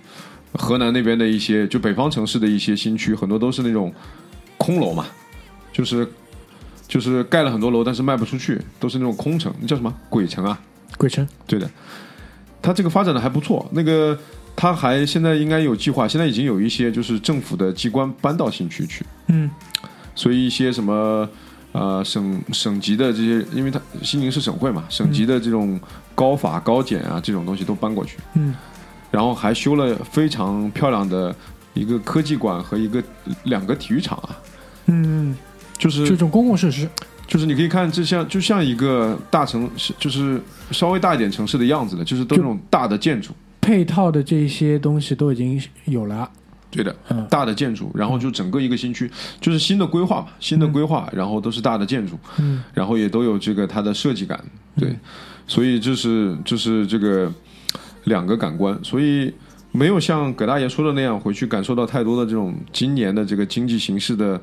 [SPEAKER 5] 河南那边的一些，就北方城市的一些新区，很多都是那种空楼嘛，就是就是盖了很多楼，但是卖不出去，都是那种空城，那叫什么？鬼城。啊？
[SPEAKER 2] 鬼城。
[SPEAKER 5] 对的，它这个发展的还不错。那个它还现在应该有计划，现在已经有一些就是政府的机关搬到新区去，
[SPEAKER 2] 嗯。
[SPEAKER 5] 所以一些什么呃省省级的这些，因为它西宁是省会嘛，省级的这种高法高检啊这种东西都搬过去，
[SPEAKER 2] 嗯
[SPEAKER 5] 然后还修了非常漂亮的一个科技馆和一个两个体育场啊，
[SPEAKER 2] 嗯，
[SPEAKER 5] 就是
[SPEAKER 2] 这种公共设施。
[SPEAKER 5] 就是你可以看，这像就像一个大城市，就是稍微大一点城市的样子的，就是都是那种大的建筑，
[SPEAKER 2] 配套的这些东西都已经有了。
[SPEAKER 5] 对的，
[SPEAKER 2] 嗯。
[SPEAKER 5] 大的建筑，然后就整个一个新区，就是新的规划嘛，新的规划，然后都是大的建筑，
[SPEAKER 2] 嗯。
[SPEAKER 5] 然后也都有这个它的设计感，对，所以就是就是这个两个感官，所以没有像葛大爷说的那样回去感受到太多的这种今年的这个经济形势的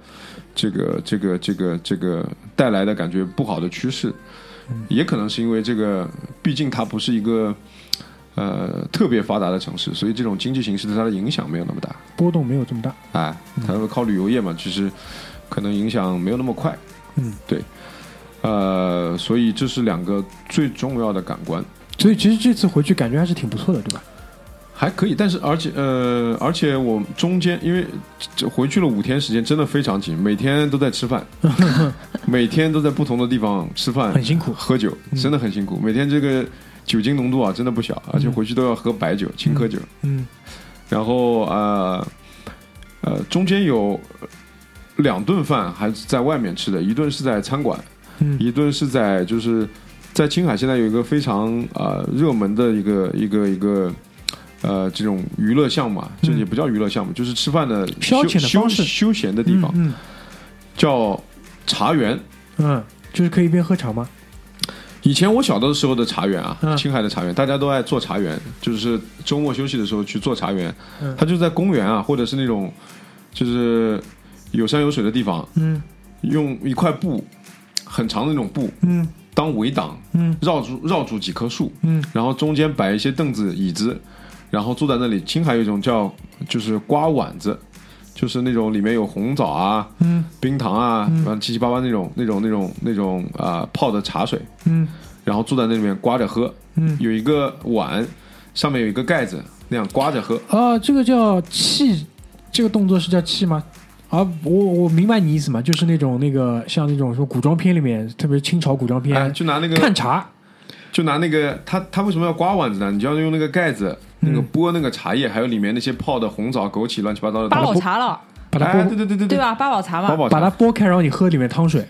[SPEAKER 5] 这个这个这个这个带来的感觉不好的趋势，也可能是因为这个，毕竟它不是一个。呃，特别发达的城市，所以这种经济形势对它的影响没有那么大。
[SPEAKER 2] 波动没有这么大。
[SPEAKER 5] 哎，它们靠旅游业嘛，其实可能影响没有那么快。
[SPEAKER 2] 嗯，
[SPEAKER 5] 对，呃，所以这是两个最重要的感官，
[SPEAKER 2] 所以其实这次回去感觉还是挺不错的，对吧？
[SPEAKER 5] 还可以。但是而且呃，而且我中间因为这回去了五天时间，真的非常紧，每天都在吃饭，每天都在不同的地方吃饭，
[SPEAKER 2] 很辛苦
[SPEAKER 5] 喝酒，真的很辛苦。每天这个酒精浓度啊，真的不小，而且回去都要喝白酒、青稞酒。
[SPEAKER 2] 嗯
[SPEAKER 5] 然后呃呃，中间有两顿饭还是在外面吃的，一顿是在餐馆，
[SPEAKER 2] 嗯
[SPEAKER 5] 一顿是在就是在青海现在有一个非常呃热门的一个一个一个呃这种娱乐项目啊，这也不叫娱乐项目，就是吃饭的
[SPEAKER 2] 嗯消遣的
[SPEAKER 5] 休
[SPEAKER 2] 方式。
[SPEAKER 5] 休休闲的地方，
[SPEAKER 2] 嗯
[SPEAKER 5] 叫茶园。
[SPEAKER 2] 嗯，就是可以一边喝茶吗？
[SPEAKER 5] 以前我小的时候的茶园啊，
[SPEAKER 2] 嗯。
[SPEAKER 5] 青海的茶园，大家都爱做茶园，就是周末休息的时候去做茶园。
[SPEAKER 2] 嗯。
[SPEAKER 5] 它就在公园啊，或者是那种就是有山有水的地方，
[SPEAKER 2] 嗯。
[SPEAKER 5] 用一块布很长的那种布
[SPEAKER 2] 嗯。
[SPEAKER 5] 当围挡，
[SPEAKER 2] 嗯。
[SPEAKER 5] 绕住绕住几棵树，
[SPEAKER 2] 嗯。
[SPEAKER 5] 然后中间摆一些凳子椅子，然后坐在那里。青海有一种叫就是刮碗子，就是那种里面有红枣啊、
[SPEAKER 2] 嗯
[SPEAKER 5] 冰糖啊，七七八八那种那种那种那种啊、泡的茶水，
[SPEAKER 2] 嗯
[SPEAKER 5] 然后坐在那里面刮着喝，
[SPEAKER 2] 嗯
[SPEAKER 5] 有一个碗上面有一个盖子，那样刮着喝。
[SPEAKER 2] 啊，这个叫气，这个动作是叫气吗？啊，我我明白你意思嘛，就是那种那个像那种说古装片里面，特别清朝古装片，
[SPEAKER 5] 哎，就拿那个
[SPEAKER 2] 看茶，
[SPEAKER 5] 就拿那个他他为什么要刮碗子呢？你就要用那个盖子，那
[SPEAKER 2] 嗯。
[SPEAKER 5] 个剥那个茶叶，还有里面那些泡的红枣、枸杞、乱七八糟的
[SPEAKER 4] 八
[SPEAKER 5] 东西。
[SPEAKER 4] 宝茶了，
[SPEAKER 5] 哎，
[SPEAKER 2] 把它剥
[SPEAKER 5] 对对对对
[SPEAKER 4] 对？吧？八宝茶嘛，
[SPEAKER 5] 八宝茶。
[SPEAKER 2] 把它剥开，然后你喝里面汤水，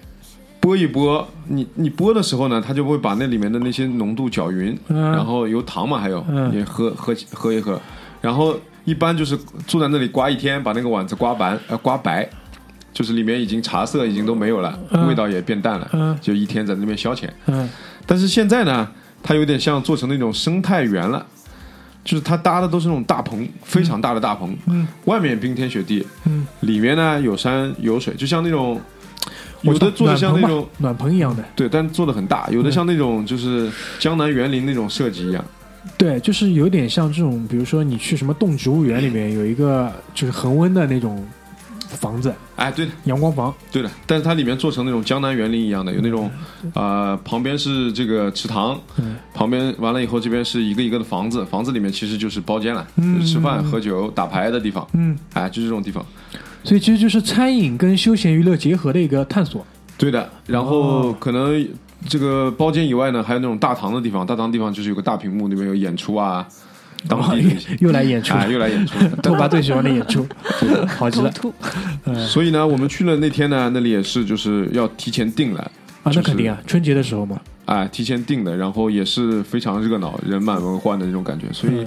[SPEAKER 5] 剥一剥，你你剥的时候呢，它就会把那里面的那些浓度搅匀，
[SPEAKER 2] 嗯。
[SPEAKER 5] 然后有糖嘛，还有
[SPEAKER 2] 嗯。
[SPEAKER 5] 你喝喝喝一喝，然后一般就是坐在那里刮一天，把那个碗子刮白呃刮白，就是里面已经茶色已经都没有了，
[SPEAKER 2] 嗯。
[SPEAKER 5] 味道也变淡了，
[SPEAKER 2] 嗯。
[SPEAKER 5] 就一天在那边消遣。
[SPEAKER 2] 嗯。
[SPEAKER 5] 但是现在呢，它有点像做成那种生态园了，就是它搭的都是那种大棚，非常大的大棚，
[SPEAKER 2] 嗯
[SPEAKER 5] 外面冰天雪地，
[SPEAKER 2] 嗯，
[SPEAKER 5] 里面呢有山有水，就像那种有的做的像那种
[SPEAKER 2] 暖棚一样的，
[SPEAKER 5] 对，但做的很大，有的像那种就是江南园林那种设计一样，
[SPEAKER 2] 对，就是有点像这种，比如说你去什么动植物园里面有一个就是恒温的那种房子，
[SPEAKER 5] 哎，对的，
[SPEAKER 2] 阳光房，
[SPEAKER 5] 对的，但是它里面做成那种江南园林一样的，有那种啊、旁边是这个池塘，
[SPEAKER 2] 嗯。
[SPEAKER 5] 旁边完了以后这边是一个一个的房子，房子里面其实就是包间了，
[SPEAKER 2] 嗯
[SPEAKER 5] 就是吃饭、喝酒、打牌的地方，
[SPEAKER 2] 嗯，
[SPEAKER 5] 哎，就是这种地方。
[SPEAKER 2] 所以其实就是餐饮跟休闲娱乐结合的一个探索。
[SPEAKER 5] 对的，然后
[SPEAKER 2] 哦。
[SPEAKER 5] 可能这个包间以外呢，还有那种大堂的地方，大堂地方就是有个大屏幕，那边有演出啊，当地的一些
[SPEAKER 2] 又来演出，
[SPEAKER 5] 啊，又来演出。
[SPEAKER 2] 兔爸最喜欢的演出，好极了。
[SPEAKER 4] 兔。
[SPEAKER 5] 所以呢，我们去了那天呢，那里也是就是要提前订了。
[SPEAKER 2] 啊！那肯定啊，春节的时候嘛，
[SPEAKER 5] 啊，提前订的，然后也是非常热闹，人满为患的那种感觉，所以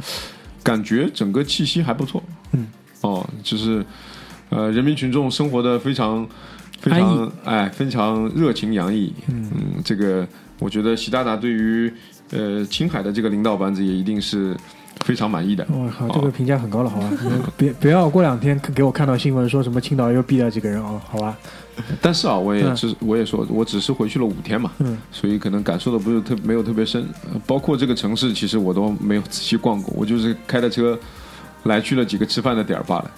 [SPEAKER 5] 感觉整个气息还不错。
[SPEAKER 2] 嗯，
[SPEAKER 5] 哦，就是呃，人民群众生活的非常非常哎，非常热情洋溢。
[SPEAKER 2] 嗯
[SPEAKER 5] 这个我觉得习大大对于呃青海的这个领导班子也一定是非常满意的。
[SPEAKER 2] 我靠，这个评价很高了，好吧？别不要过两天给我看到新闻说什么青岛又毙掉几个人啊，好吧？
[SPEAKER 5] 但是啊，我也
[SPEAKER 2] 嗯
[SPEAKER 5] 只我也说，我只是回去了五天嘛，
[SPEAKER 2] 嗯
[SPEAKER 5] 所以可能感受的不是特没有特别深。呃包括这个城市，其实我都没有仔细逛过，我就是开的车来去了几个吃饭的点儿罢了。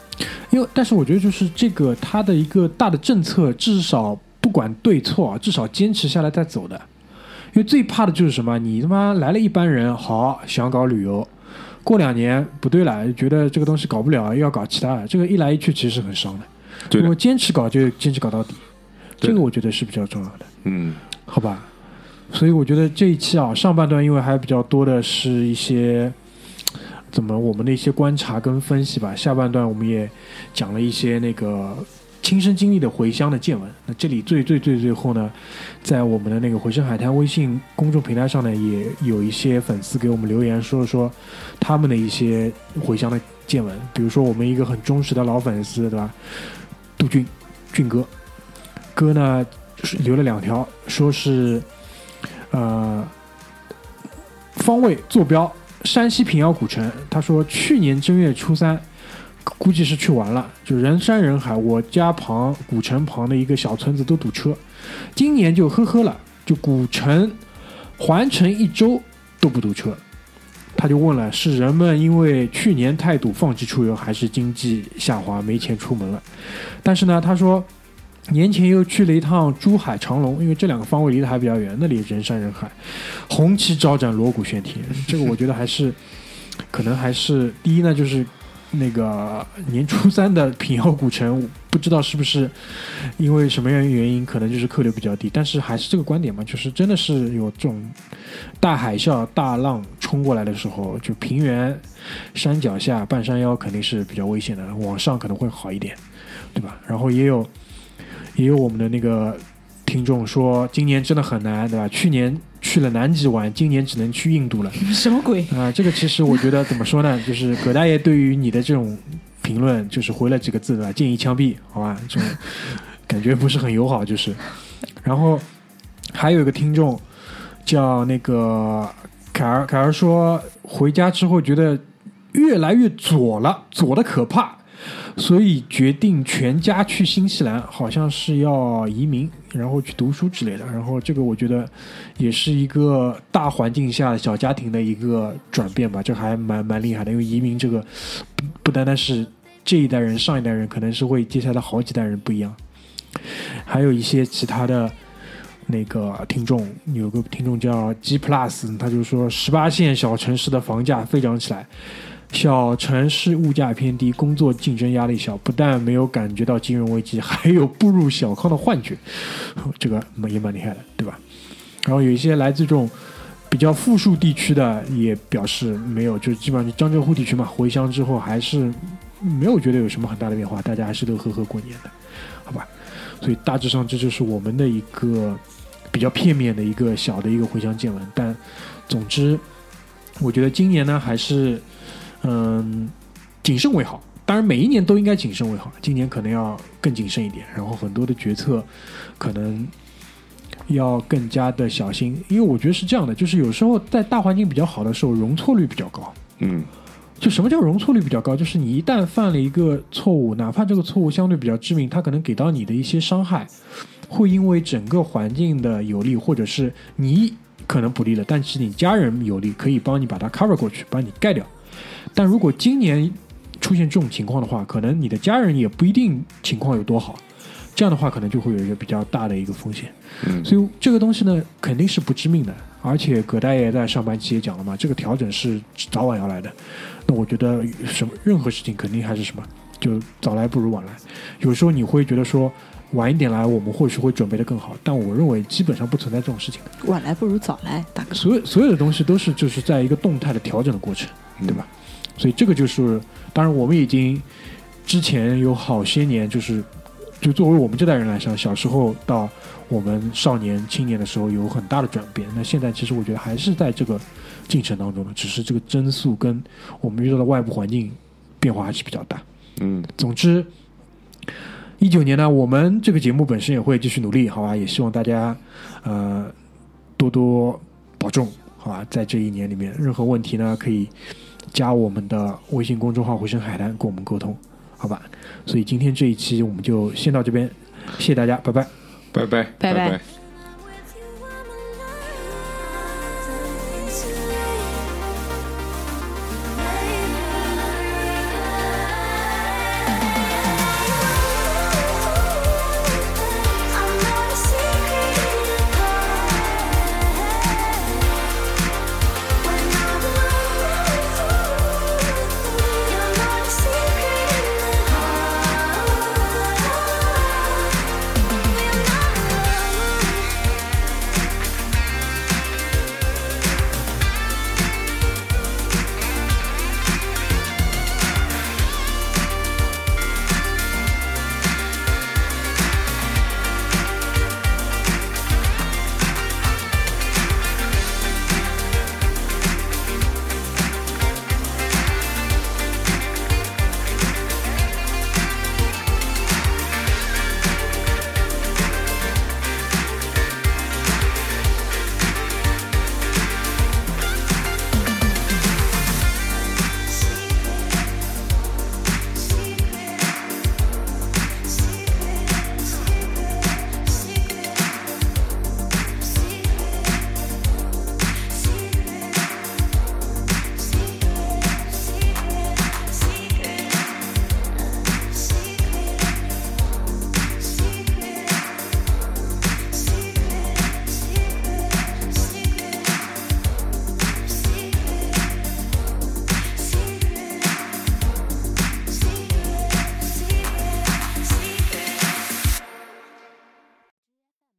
[SPEAKER 2] 因为但是我觉得就是这个它的一个大的政策，至少不管对错啊，至少坚持下来再走的。因为最怕的就是什么？你他妈来了一班人，好想搞旅游，过两年不对了，觉得这个东西搞不了，又要搞其他的，这个一来一去其实是很伤的。
[SPEAKER 5] 对的。
[SPEAKER 2] 如果坚持搞就坚持搞到底，这个我觉得是比较重要的。
[SPEAKER 5] 嗯，
[SPEAKER 2] 好吧，所以我觉得这一期啊，上半段因为还比较多的是一些怎么我们的一些观察跟分析吧，下半段我们也讲了一些那个亲身经历的回乡的见闻。那这里最最最最后呢，在我们的那个回声海滩微信公众平台上呢，也有一些粉丝给我们留言说说他们的一些回乡的见闻，比如说我们一个很忠实的老粉丝，对吧？杜俊俊哥，哥呢是留了两条，说是呃方位坐标山西平遥古城。他说去年正月初三，估计是去玩了，就人山人海，我家旁古城旁的一个小村子都堵车。今年就呵呵了，就古城环城一周都不堵车。他就问了：是人们因为去年太堵放弃出游，还是经济下滑没钱出门了？但是呢，他说年前又去了一趟珠海长隆，因为这两个方位离得还比较远，那里人山人海，红旗招展，锣鼓喧天。这个我觉得还是可能还是第一呢，就是那个年初三的平遥古城，不知道是不是因为什么样原因，可能就是客流比较低，但是还是这个观点嘛，就是真的是有这种大海啸、大浪冲过来的时候，就平原山脚下半山腰肯定是比较危险的，往上可能会好一点，对吧？然后也有也有我们的那个听众说，今年真的很难，对吧？去年去了南极玩，今年只能去印度了。
[SPEAKER 4] 什么鬼？
[SPEAKER 2] 啊、这个其实我觉得怎么说呢，就是葛大爷对于你的这种评论，就是回了几个字对吧？建议枪毙，好吧？这种感觉不是很友好，就是。然后还有一个听众叫那个凯儿，凯儿说回家之后觉得越来越左了，左的可怕，所以决定全家去新西兰，好像是要移民，然后去读书之类的。然后这个我觉得也是一个大环境下小家庭的一个转变吧，这还蛮蛮厉害的。因为移民这个不不单单是这一代人、上一代人，可能是会接下来好几代人不一样。还有一些其他的那个听众，有个听众叫 G Plus，他就说十八线小城市的房价飞涨起来。小城市物价偏低，工作竞争压力小，不但没有感觉到金融危机，还有步入小康的幻觉，这个也蛮厉害的，对吧？然后有一些来自这种比较富庶地区的也表示没有，就是基本上就江浙沪地区嘛，回乡之后还是没有觉得有什么很大的变化，大家还是都呵呵过年的，好吧？所以大致上这就是我们的一个比较片面的一个小的一个回乡见闻，但总之，我觉得今年呢还是嗯谨慎为好。当然，每一年都应该谨慎为好，今年可能要更谨慎一点，然后很多的决策可能要更加的小心，因为我觉得是这样的，就是有时候在大环境比较好的时候，容错率比较高。
[SPEAKER 5] 嗯，
[SPEAKER 2] 就什么叫容错率比较高？就是你一旦犯了一个错误，哪怕这个错误相对比较致命，它可能给到你的一些伤害，会因为整个环境的有利，或者是你可能不利了，但是你家人有利，可以帮你把它 cover 过去，帮你盖掉。但如果今年出现这种情况的话，可能你的家人也不一定情况有多好，这样的话可能就会有一个比较大的一个风险。
[SPEAKER 5] 嗯
[SPEAKER 2] 所以这个东西呢，肯定是不致命的。而且葛大爷在上半期也讲了嘛，这个调整是早晚要来的。那我觉得什么任何事情肯定还是什么，就早来不如晚来。有时候你会觉得说晚一点来，我们或许会准备的更好，但我认为基本上不存在这种事情的。
[SPEAKER 4] 晚来不如早来，大哥。
[SPEAKER 2] 所有所有的东西都是就是在一个动态的调整的过程，对吧？所以这个就是，当然我们已经之前有好些年，就是就作为我们这代人来说，小时候到我们少年青年的时候有很大的转变。那现在其实我觉得还是在这个进程当中的，只是这个增速跟我们遇到的外部环境变化还是比较大。
[SPEAKER 5] 嗯
[SPEAKER 2] 总之，一九年呢，我们这个节目本身也会继续努力，好吧？也希望大家呃多多保重，好吧？在这一年里面，任何问题呢可以加我们的微信公众号“回声海滩”跟我们沟通，好吧？所以今天这一期我们就先到这边，谢谢大家，拜拜。
[SPEAKER 5] 拜拜
[SPEAKER 4] 拜拜
[SPEAKER 5] 拜